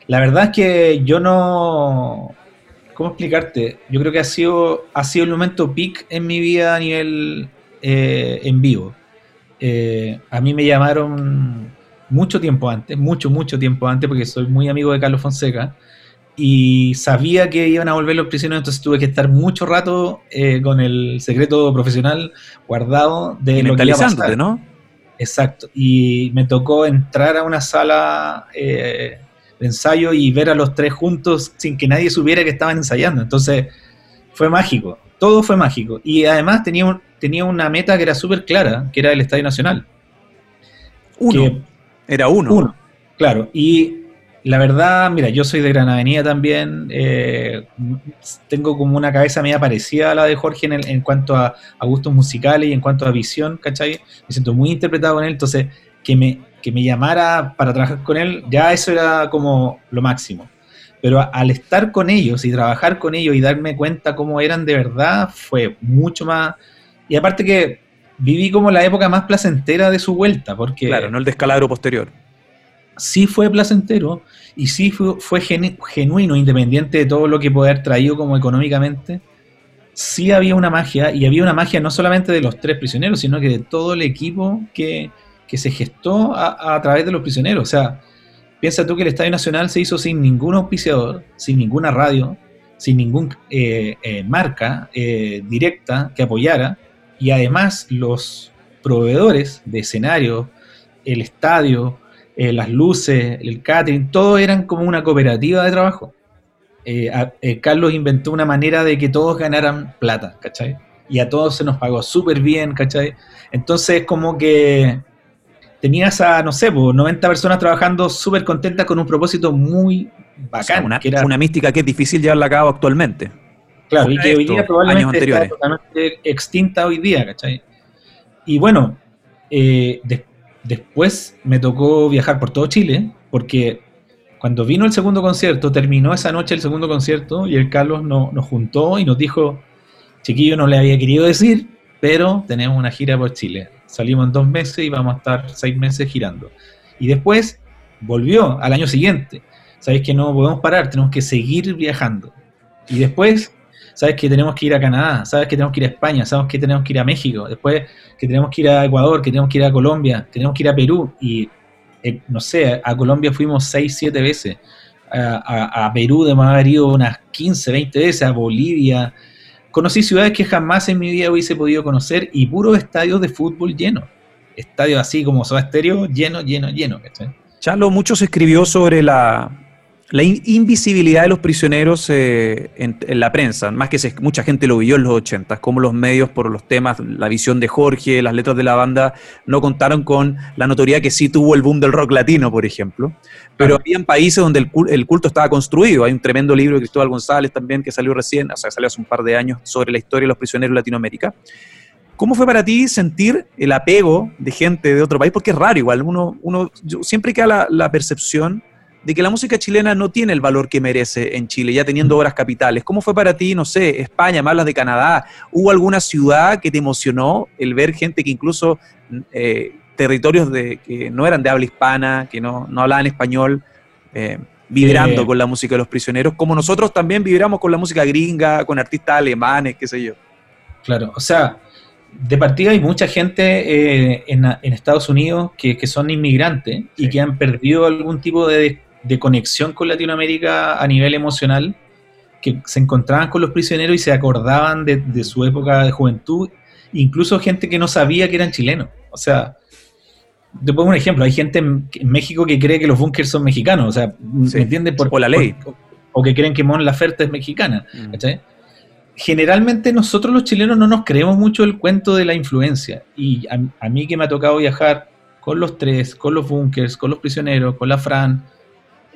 la verdad es que yo no. ¿Cómo explicarte? Yo creo que ha sido, ha sido el momento peak en mi vida a nivel eh, en vivo. Eh, a mí me llamaron mucho tiempo antes, mucho, mucho tiempo antes, porque soy muy amigo de Carlos Fonseca, y sabía que iban a volver los prisioneros, entonces tuve que estar mucho rato eh, con el secreto profesional guardado de lo que iba ¿no? Exacto. Y me tocó entrar a una sala eh, de ensayo y ver a los tres juntos sin que nadie supiera que estaban ensayando. Entonces, fue mágico. Todo fue mágico. Y además tenía, tenía una meta que era súper clara, que era el Estadio Nacional.
Uno. Era uno. Uno,
claro. Y la verdad, mira, yo soy de Gran Avenida también. Eh, tengo como una cabeza media parecida a la de Jorge en, en cuanto a, gustos musicales y en cuanto a visión, ¿cachai? Me siento muy interpretado con él, entonces que me, que me llamara para trabajar con él, ya eso era como lo máximo. Pero al estar con ellos y trabajar con ellos y darme cuenta cómo eran de verdad, fue mucho más. Y aparte que viví como la época más placentera de su vuelta, porque.
Claro, no el descalabro posterior
sí fue placentero y sí fue, genuino, independiente de todo lo que puede haber traído como económicamente. Sí había una magia, y había una magia no solamente de los tres prisioneros, sino que de todo el equipo que, se gestó a, través de los prisioneros. O sea, piensa tú que el Estadio Nacional se hizo sin ningún auspiciador, sin ninguna radio, sin ninguna eh, eh, marca eh, directa que apoyara, y además los proveedores de escenario, el estadio, eh, las luces, el catering, todo eran como una cooperativa de trabajo. Eh, eh, Carlos inventó una manera de que todos ganaran plata, ¿cachai? Y a todos se nos pagó súper bien, ¿cachai? Entonces como que tenías a, no sé, 90 personas trabajando súper contentas con un propósito muy bacán.
una, que era, una mística que es difícil llevarla a cabo actualmente.
Claro, y que hoy día probablemente está totalmente extinta hoy día, ¿cachai? Y bueno, eh, después Después me tocó viajar por todo Chile, porque cuando vino el segundo concierto, terminó esa noche el segundo concierto y el Carlos nos juntó y nos dijo, chiquillo, no le había querido decir, pero tenemos una gira por Chile. Salimos en dos meses y vamos a estar seis meses girando. Y después volvió al año siguiente. Sabéis que no podemos parar, tenemos que seguir viajando. Y después sabes que tenemos que ir a Canadá, sabes que tenemos que ir a España, sabes que tenemos que ir a México, después que tenemos que ir a Ecuador, que tenemos que ir a Colombia, tenemos que ir a Perú y eh, no sé, a Colombia fuimos 6, 7 veces, a, Perú de haber ido unas 15, 20 veces, a Bolivia. Conocí ciudades que jamás en mi vida hubiese podido conocer y puros estadios de fútbol llenos. Estadios así como Soda Estéreo, lleno, lleno, lleno.
Charlo, mucho se escribió sobre la, la invisibilidad de los prisioneros eh, en, la prensa, más que mucha gente lo vio en los 80, como los medios por los temas, la visión de Jorge, las letras de la banda, no contaron con la notoriedad que sí tuvo el boom del rock latino, por ejemplo. Pero había países donde el, culto estaba construido. Hay un tremendo libro de Cristóbal González también que salió recién, o sea, salió hace un par de años, sobre la historia de los prisioneros de Latinoamérica. ¿Cómo fue para ti sentir el apego de gente de otro país? Porque es raro igual, uno, uno siempre queda la, la percepción de que la música chilena no tiene el valor que merece en Chile, ya teniendo obras capitales. ¿Cómo fue para ti, no sé, España, más las de Canadá? ¿Hubo alguna ciudad que te emocionó el ver gente que incluso eh, territorios de, que no eran de habla hispana, que no, no hablaban español, eh, vibrando con la música de los prisioneros, como nosotros también vibramos con la música gringa, con artistas alemanes, qué sé yo?
claro. O sea, de partida hay mucha gente eh, en, Estados Unidos que, son inmigrantes y que han perdido algún tipo de, conexión con Latinoamérica a nivel emocional, que se encontraban con los prisioneros y se acordaban de, su época de juventud, incluso gente que no sabía que eran chilenos. O sea, te pongo un ejemplo, hay gente en, México que cree que los bunkers son mexicanos, o sea, ¿me entiendes?
Por, la ley.
o que creen que Mon Laferte es mexicana, mm generalmente nosotros los chilenos no nos creemos mucho el cuento de la influencia. Y a, mí que me ha tocado viajar con los tres, con los bunkers, con los prisioneros, con la Fran,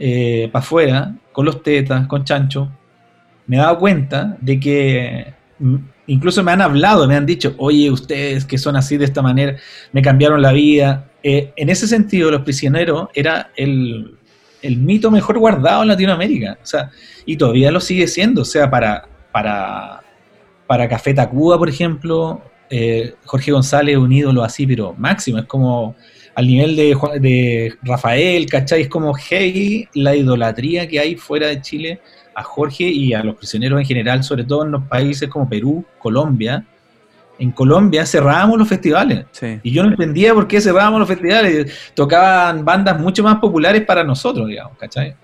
eh, para afuera, con los tetas, con Chancho, me he dado cuenta de que incluso me han hablado, me han dicho, oye, ustedes que son así de esta manera, me cambiaron la vida. Eh, en ese sentido, los prisioneros era el, el mito mejor guardado en Latinoamérica. O sea, y todavía lo sigue siendo. O sea, para, para, para Café Tacuba, por ejemplo, eh, Jorge González un ídolo así, pero máximo, es como al nivel de, de Rafael, ¿cachai? Es como, hey, la idolatría que hay fuera de Chile a Jorge y a los prisioneros en general, sobre todo en los países como Perú, Colombia. En Colombia cerrábamos los festivales. Y yo no entendía por qué cerrábamos los festivales. Tocaban bandas mucho más populares para nosotros, digamos, ¿cachai?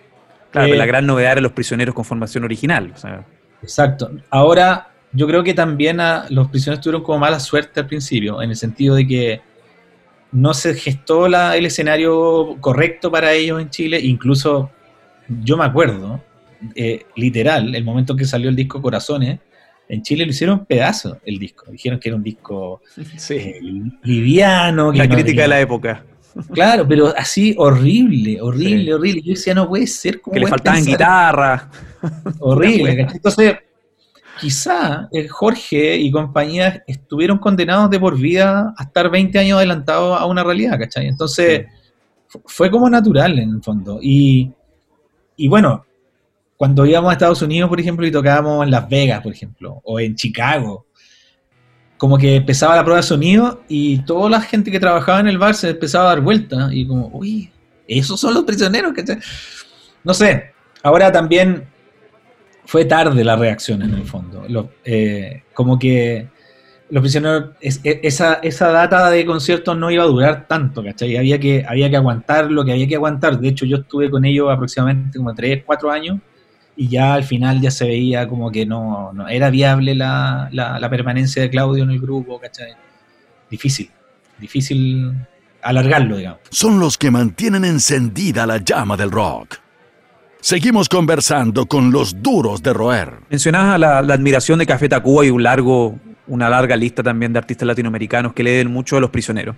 Claro, la eh, gran novedad eran los prisioneros con formación original. O sea.
Exacto. Ahora, yo creo que también los prisioneros tuvieron como mala suerte al principio, en el sentido de que no se gestó el escenario correcto para ellos en Chile. Incluso, yo me acuerdo, eh, literal, el momento que salió el disco Corazones, en Chile lo hicieron pedazo el disco. Dijeron que era un disco eh, liviano.
la crítica de la época.
Claro, pero así horrible, horrible, horrible. Yo decía, no puede ser
como. Que le faltaban guitarra.
Horrible. Entonces, quizá eh, Jorge y compañía estuvieron condenados de por vida a estar 20 años adelantados a una realidad, ¿cachai? Entonces, fue como natural en el fondo. Y, y bueno, cuando íbamos a Estados Unidos, por ejemplo, y tocábamos en Las Vegas, por ejemplo, o en Chicago, como que empezaba la prueba de sonido y toda la gente que trabajaba en el bar se empezaba a dar vuelta y como, uy, esos son los prisioneros, ¿cachai? No sé, ahora también fue tarde la reacción en el fondo. Eh, como que los prisioneros, e, esa, esa data de conciertos no iba a durar tanto, ¿cachai? Había que, había que aguantar lo que había que aguantar. De hecho, yo estuve con ellos aproximadamente como 3, 4 años y ya al final ya se veía como que no, era viable la, la, permanencia de Claudio en el grupo, ¿cachai? Difícil, difícil alargarlo, digamos.
Son los que mantienen encendida la llama del rock. Seguimos conversando con los duros de roer.
Mencionabas la, la admiración de Café Tacuba y un largo, una larga lista también de artistas latinoamericanos que le den mucho a los prisioneros.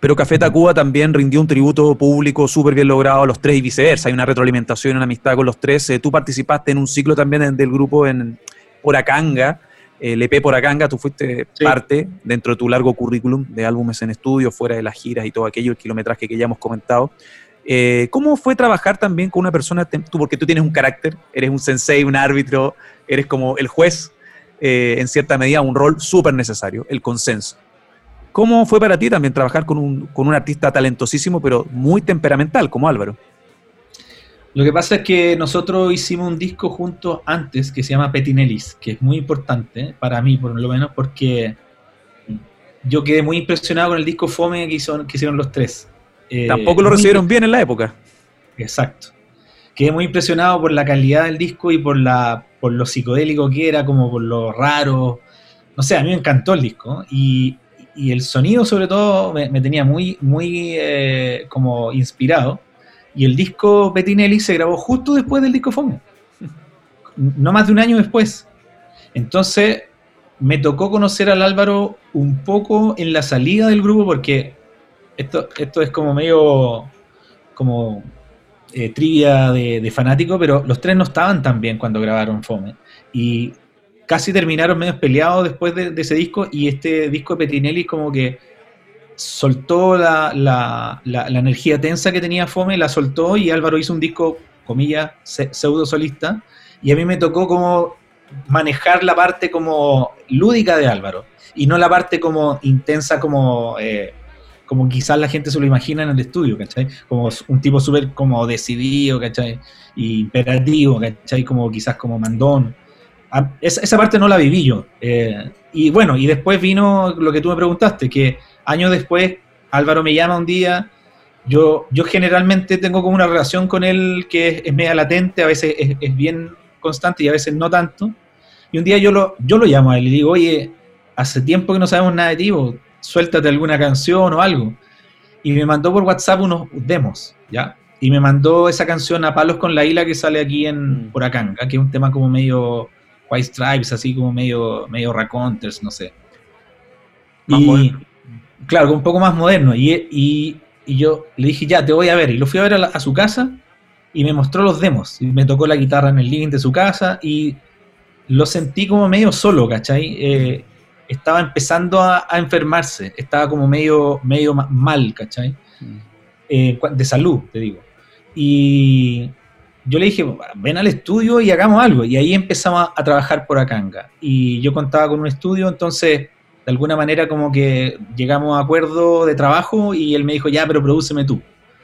Pero Café Tacuba también rindió un tributo público súper bien logrado a los tres y viceversa. Hay una retroalimentación, una amistad con los tres. Eh, tú participaste en un ciclo también del grupo en Poracanga, el EP Poracanga, tú fuiste parte dentro de tu largo currículum de álbumes en estudio, fuera de las giras y todo aquello, el kilometraje que ya hemos comentado. Eh, ¿Cómo fue trabajar también con una persona, tú, porque tú tienes un carácter, eres un sensei, un árbitro, eres como el juez, eh, en cierta medida un rol súper necesario, el consenso? ¿Cómo fue para ti también trabajar con un, con un artista talentosísimo, pero muy temperamental como Álvaro?
Lo que pasa es que nosotros hicimos un disco juntos antes que se llama Petinellis, que es muy importante para mí, por lo menos, porque yo quedé muy impresionado con el disco Fome que, que hicieron los tres.
Eh, Tampoco lo recibieron bien en la época.
Exacto. Quedé muy impresionado por la calidad del disco y por, la, por lo psicodélico que era, como por lo raro. No sé, a mí me encantó el disco. Y, el sonido, sobre todo, me, tenía muy, muy eh, como inspirado. Y el disco Bettinelli se grabó justo después del disco Fome. No más de un año después. Entonces, me tocó conocer al Álvaro un poco en la salida del grupo porque esto, esto es como medio como eh, trivia de, fanático, pero los tres no estaban tan bien cuando grabaron Fome. Y casi terminaron medio peleados después de, ese disco. Y este disco de Petinelli como que soltó la, la, la, energía tensa que tenía Fome, la soltó y Álvaro hizo un disco, comillas, pseudo solista. Y a mí me tocó como manejar la parte como lúdica de Álvaro y no la parte como intensa como eh, como quizás la gente se lo imagina en el estudio, ¿cachai? Como un tipo súper como decidido, ¿cachai? Y imperativo, ¿cachai? Como quizás como mandón. esa, parte no la viví yo. Eh, y bueno, y después vino lo que tú me preguntaste, que años después Álvaro me llama un día, yo, yo generalmente tengo como una relación con él que es, media latente, a veces es, bien constante y a veces no tanto. Y un día yo lo, yo lo llamo a él y digo, oye, hace tiempo que no sabemos nada de ti, suéltate alguna canción o algo. Y me mandó por WhatsApp unos demos, ¿ya? Y me mandó esa canción a palos con la isla que sale aquí en mm. acá, que es un tema como medio White Stripes, así como medio, medio Raconters, no sé. y, claro, un poco más moderno. Y, yo le dije, ya, te voy a ver. Y lo fui a ver a, su casa y me mostró los demos. Y me tocó la guitarra en el living de su casa y lo sentí como medio solo, ¿cachai? Eh, estaba empezando a, enfermarse, estaba como medio, medio mal, ¿cachai? Eh, de salud, te digo. Y yo le dije, ven al estudio y hagamos algo. Y ahí empezamos a, trabajar por Acanga. Y yo contaba con un estudio, entonces de alguna manera como que llegamos a acuerdo de trabajo y él me dijo, ya, pero prodúceme tú.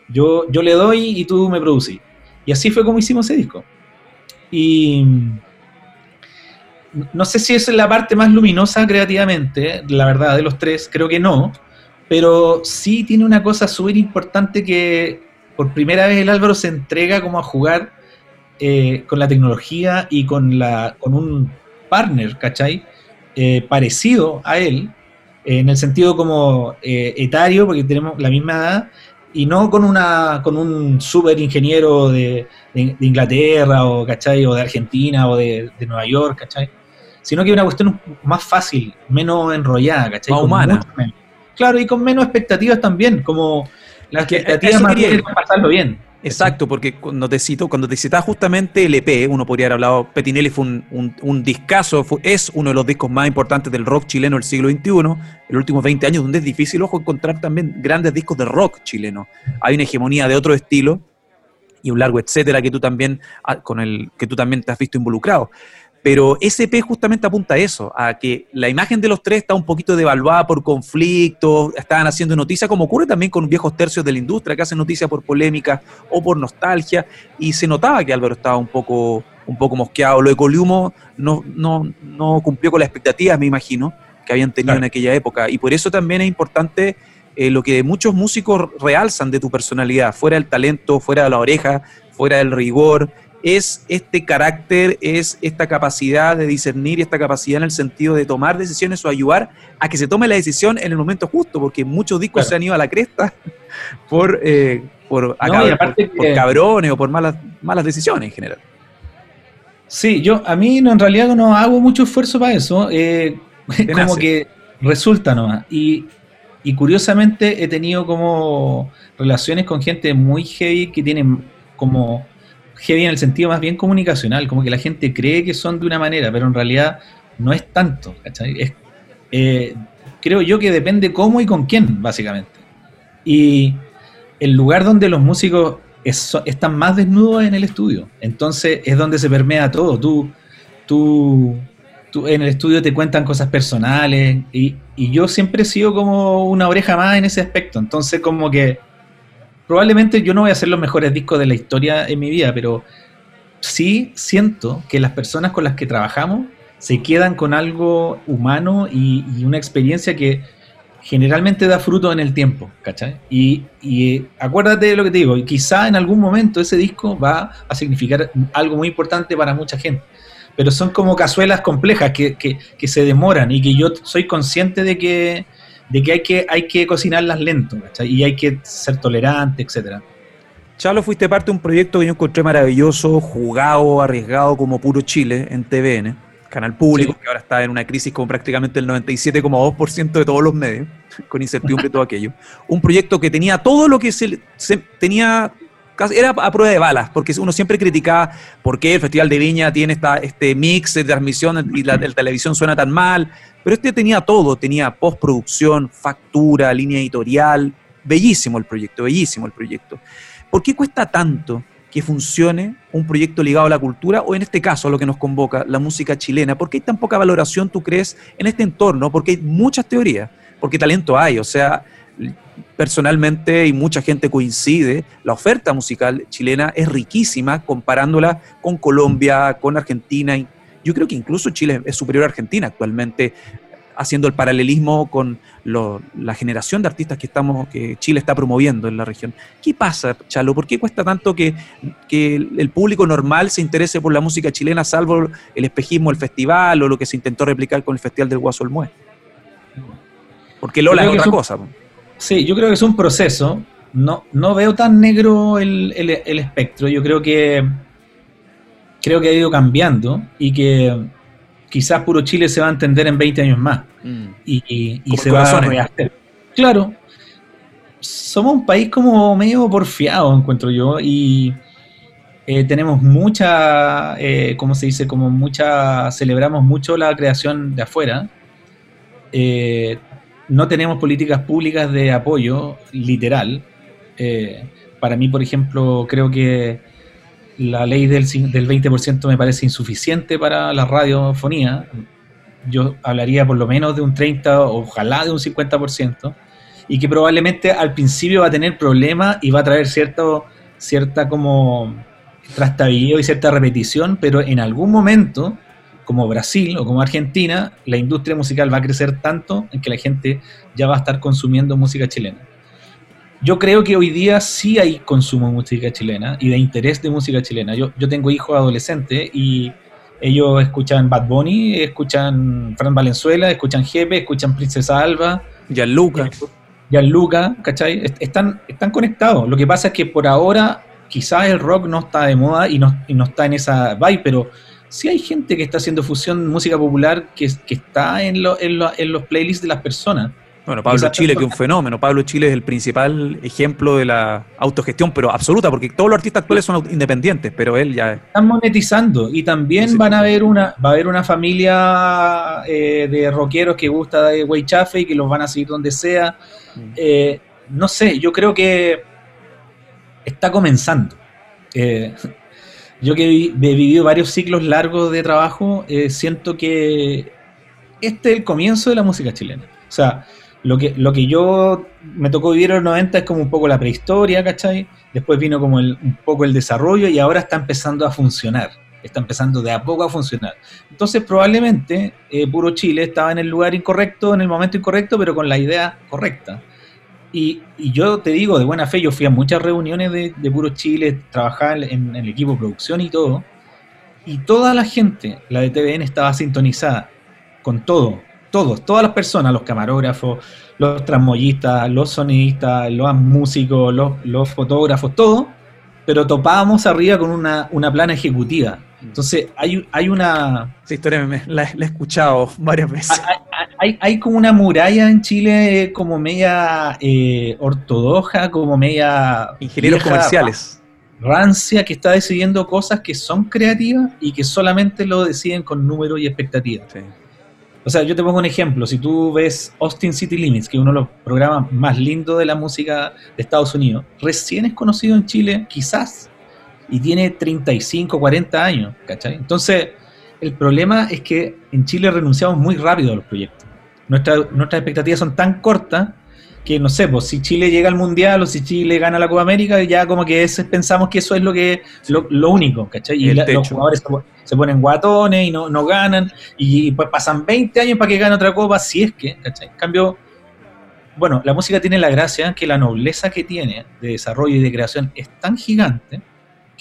Yo, yo le doy y tú me producís. Y así fue como hicimos ese disco. Y no sé si es la parte más luminosa creativamente, la verdad, de los tres, creo que no, pero sí tiene una cosa súper importante que por primera vez el Álvaro se entrega como a jugar eh, con la tecnología y con, la, con un partner, ¿cachai? Eh, parecido a él, en el sentido como eh, etario, porque tenemos la misma edad, y no con una con un super ingeniero de, Inglaterra o, ¿cachai? o de Argentina o de, Nueva York, ¿cachai? Sino que una cuestión más fácil, menos enrollada, ¿cachai?
Más humana.
Claro, y con menos expectativas también, como las expectativas más bien pasarlo bien.
Exacto, porque cuando te cito, cuando te citaba justamente el EP, uno podría haber hablado, Petinelli fue un, un, discazo, es uno de los discos más importantes del rock chileno del siglo XXI, en los últimos 20 años, donde es difícil, ojo, encontrar también grandes discos de rock chileno. Hay una hegemonía de otro estilo y un largo etcétera que tú también, ah, con el que tú también te has visto involucrado. Pero SP justamente apunta a eso, a que la imagen de los tres está un poquito devaluada por conflictos, estaban haciendo noticias, como ocurre también con viejos tercios de la industria que hacen noticias por polémica o por nostalgia, y se notaba que Álvaro estaba un poco, un poco mosqueado. Lo de Coliumo no, no, no cumplió con las expectativas, me imagino, que habían tenido en aquella época, y por eso también es importante eh, lo que muchos músicos realzan de tu personalidad, fuera del talento, fuera de la oreja, fuera del rigor, es este carácter, es esta capacidad de discernir y esta capacidad en el sentido de tomar decisiones o ayudar a que se tome la decisión en el momento justo, porque muchos discos se han ido a la cresta por, eh, por, cabrones o por malas, malas decisiones en general.
Sí, yo a mí en realidad no hago mucho esfuerzo para eso, eh, como que resulta nomás. Y, y curiosamente he tenido como relaciones con gente muy heavy que tienen como heavy en el sentido más bien comunicacional, como que la gente cree que son de una manera, pero en realidad no es tanto, ¿cachai? Eh, creo yo que depende cómo y con quién, básicamente. Y el lugar donde los músicos están más desnudos en el estudio, entonces es donde se permea todo. Tú, tú, tú en el estudio te cuentan cosas personales y, y yo siempre he sido como una oreja más en ese aspecto, entonces como que probablemente yo no voy a hacer los mejores discos de la historia en mi vida, pero sí siento que las personas con las que trabajamos se quedan con algo humano y, una experiencia que generalmente da fruto en el tiempo. Y, y, acuérdate de lo que te digo, y quizá en algún momento ese disco va a significar algo muy importante para mucha gente, pero son como cazuelas complejas que se demoran y que yo soy consciente de que, de que hay que, hay que cocinarlas lento, Y hay que ser tolerante, etcétera.
Chalo, fuiste parte de un proyecto que yo encontré maravilloso, jugado, arriesgado como puro Chile en TVN, canal público, que ahora está en una crisis con prácticamente el 97,2% de todos los medios, con incertidumbre y todo aquello. Un proyecto que tenía todo lo que se, tenía era a prueba de balas, porque uno siempre criticaba por qué el Festival de Viña tiene esta, este mix de transmisión y la, la, televisión suena tan mal, pero este tenía todo, tenía postproducción, factura, línea editorial, bellísimo el proyecto, bellísimo el proyecto. ¿Por qué cuesta tanto que funcione un proyecto ligado a la cultura o en este caso a lo que nos convoca, la música chilena? ¿Por qué hay tan poca valoración, tú crees, en este entorno? Porque hay muchas teorías, porque talento hay, o sea, personalmente y mucha gente coincide, la oferta musical chilena es riquísima comparándola con Colombia, con Argentina Yo creo que incluso Chile es superior a Argentina actualmente haciendo el paralelismo con la generación de artistas que estamos que Chile está promoviendo en la región. ¿Qué pasa, Chalo? ¿Por qué cuesta tanto que, el público normal se interese por la música chilena, salvo el espejismo del festival o lo que se intentó replicar con el Festival del Guaso Olmué? Porque Lola es otra cosa.
Sí, yo creo que es un proceso. No, no veo tan negro el, el espectro. Yo creo que creo que ha ido cambiando y que quizás puro Chile se va a entender en 20 años más mm. y, se va a rehacer. Claro, somos un país como medio porfiado, encuentro yo, y eh, tenemos mucha, eh, ¿cómo se dice? Como mucha, celebramos mucho la creación de afuera. Eh, no tenemos políticas públicas de apoyo literal. para mí, por ejemplo, creo que la ley del, del 20% me parece insuficiente para la radiofonía. Yo hablaría por lo menos de un 30, ojalá de un 50%, y que probablemente al principio va a tener problemas y va a traer cierto, cierta como y cierta repetición, pero en algún momento, como Brasil o como Argentina, la industria musical va a crecer tanto en que la gente ya va a estar consumiendo música chilena. Yo creo que hoy día sí hay consumo de música chilena y de interés de música chilena. Yo, yo tengo hijos adolescentes y ellos escuchan Bad Bunny, escuchan Fran Valenzuela, escuchan Jepe, escuchan Princesa Alba.
Gianluca.
Gianluca, ¿cachai? Están, están conectados. Lo que pasa es que por ahora quizás el rock no está de moda y no, y no está en esa vibe, pero sí hay gente que está haciendo fusión música popular que, que está en, lo, en, lo, en los playlists de las personas.
Bueno, Pablo Chile, que es un fenómeno. Pablo Chile es el principal ejemplo de la autogestión, pero absoluta, porque todos los artistas actuales son independientes, pero él ya.
Están monetizando y también van a haber una, va a haber una familia eh, de rockeros que gusta de Weichafe y que los van a seguir donde sea. Mm. Eh, no sé, yo creo que está comenzando. Eh, yo que he vivido varios ciclos largos de trabajo, siento que este es el comienzo de la música chilena. O sea, lo que, lo que yo me tocó vivir en los 90 es como un poco la prehistoria, ¿cachai? Después vino como un poco el desarrollo y ahora está empezando a funcionar. Está empezando de a poco a funcionar. Entonces, probablemente eh, Puro Chile estaba en el lugar incorrecto, en el momento incorrecto, pero con la idea correcta. Y, yo te digo, de buena fe, yo fui a muchas reuniones de, Puro Chile, trabajaba en, el equipo de producción y todo. Y toda la gente, la de TVN, estaba sintonizada con todo, todos, todas las personas, los camarógrafos, los transmoyistas, los sonidistas, los músicos, los, fotógrafos, todo, pero topábamos arriba con una, plana ejecutiva. Entonces hay, hay una...
Esa historia me, la, he escuchado varias veces.
Hay, como una muralla en Chile como media eh, ortodoxa, como media...
Ingenieros comerciales.
Rancia que está decidiendo cosas que son creativas y que solamente lo deciden con números y expectativas. Sí. O sea, yo te pongo un ejemplo. Si tú ves Austin City Limits, que es uno de los programas más lindos de la música de Estados Unidos, recién es conocido en Chile, quizás, y tiene 35, 40 años, ¿cachai? Entonces, el problema es que en Chile renunciamos muy rápido a los proyectos. nuestras expectativas son tan cortas que no sé, pues si Chile llega al Mundial o si Chile gana la Copa América, ya como que pensamos que eso es lo que lo, único, ¿cachai? Y los jugadores se, ponen guatones y no, no ganan, y pues pasan 20 años para que gane otra copa, si es que, ¿cachai? En cambio, bueno, la música tiene la gracia que la nobleza que tiene de desarrollo y de creación es tan gigante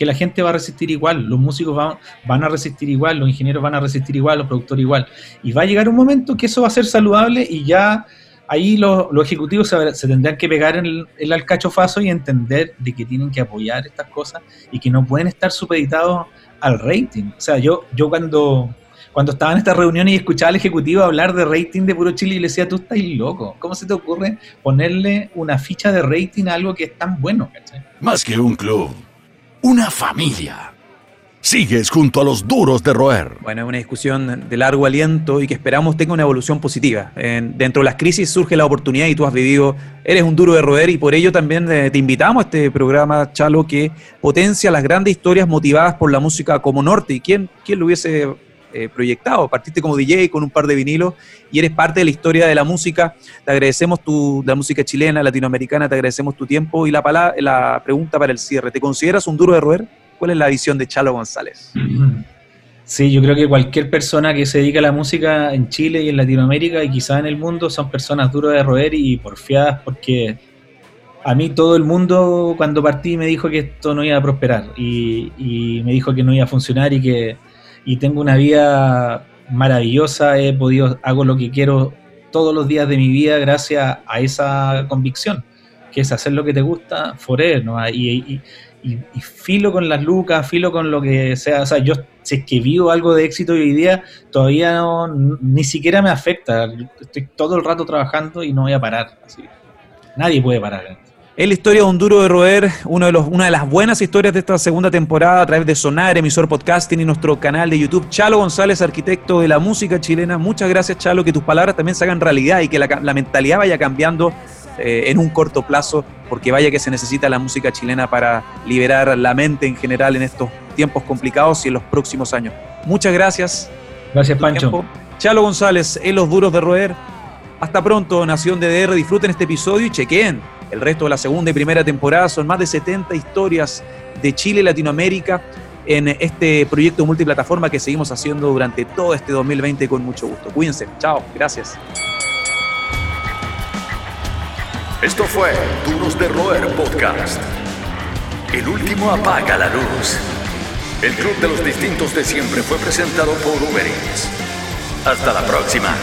que la gente va a resistir igual, los músicos van, van a resistir igual, los ingenieros van a resistir igual, los productores igual. Y va a llegar un momento que eso va a ser saludable y ya ahí los, ejecutivos se, tendrán que pegar en el, alcachofazo y entender de que tienen que apoyar estas cosas y que no pueden estar supeditados al rating. O sea, yo, yo cuando, cuando estaba en esta reunión y escuchaba al ejecutivo hablar de rating de Puro Chile y le decía, tú estás loco, ¿cómo se te ocurre ponerle una ficha de rating a algo que es tan bueno?
Más que un club, una familia. Sigues junto a los duros de roer.
Bueno, es una discusión de largo aliento y que esperamos tenga una evolución positiva. dentro de las crisis surge la oportunidad y tú has vivido, eres un duro de roer y por ello también eh, te invitamos a este programa, Chalo, que potencia las grandes historias motivadas por la música como norte. ¿Y quién, quién lo hubiese eh, proyectado? Partiste como DJ con un par de vinilos y eres parte de la historia de la música. Te agradecemos tu, la música chilena, latinoamericana, te agradecemos tu tiempo y la, la pregunta para el cierre. ¿Te consideras un duro de roer? ¿Cuál es la visión de Chalo González?
Sí, yo creo que cualquier persona que se dedica a la música en Chile y en Latinoamérica y quizá en el mundo son personas duras de roer y porfiadas porque a mí todo el mundo cuando partí me dijo que esto no iba a prosperar y, me dijo que no iba a funcionar y que y tengo una vida maravillosa, he podido, hago lo que quiero todos los días de mi vida gracias a esa convicción, que es hacer lo que te gusta forever, ¿no? Y, y, filo con las lucas, filo con lo que sea. O sea, yo, si es que vivo algo de éxito hoy día, todavía no, ni siquiera me afecta. Estoy todo el rato trabajando y no voy a parar. Así. Nadie puede parar.
Es la historia de un duro de roer, uno de los, una de las buenas historias de esta segunda temporada a través de Sonar, emisor podcasting y nuestro canal de YouTube. Chalo González, arquitecto de la música chilena. Muchas gracias, Chalo, que tus palabras también se hagan realidad y que la, la mentalidad vaya cambiando eh, en un corto plazo, porque vaya que se necesita la música chilena para liberar la mente en general en estos tiempos complicados y en los próximos años. Muchas gracias.
Gracias, Pancho.
Chalo González, en Los Duros de Roer. Hasta pronto, Nación DDR. Disfruten este episodio y chequeen el resto de la segunda y primera temporada. Son más de 70 historias de Chile y Latinoamérica en este proyecto multiplataforma que seguimos haciendo durante todo este 2020 con mucho gusto. Cuídense. Chao. Gracias.
Esto fue Duros de Roer Podcast. El último apaga la luz. El Club de los Distintos de Siempre fue presentado por Uber Eats. Hasta la próxima.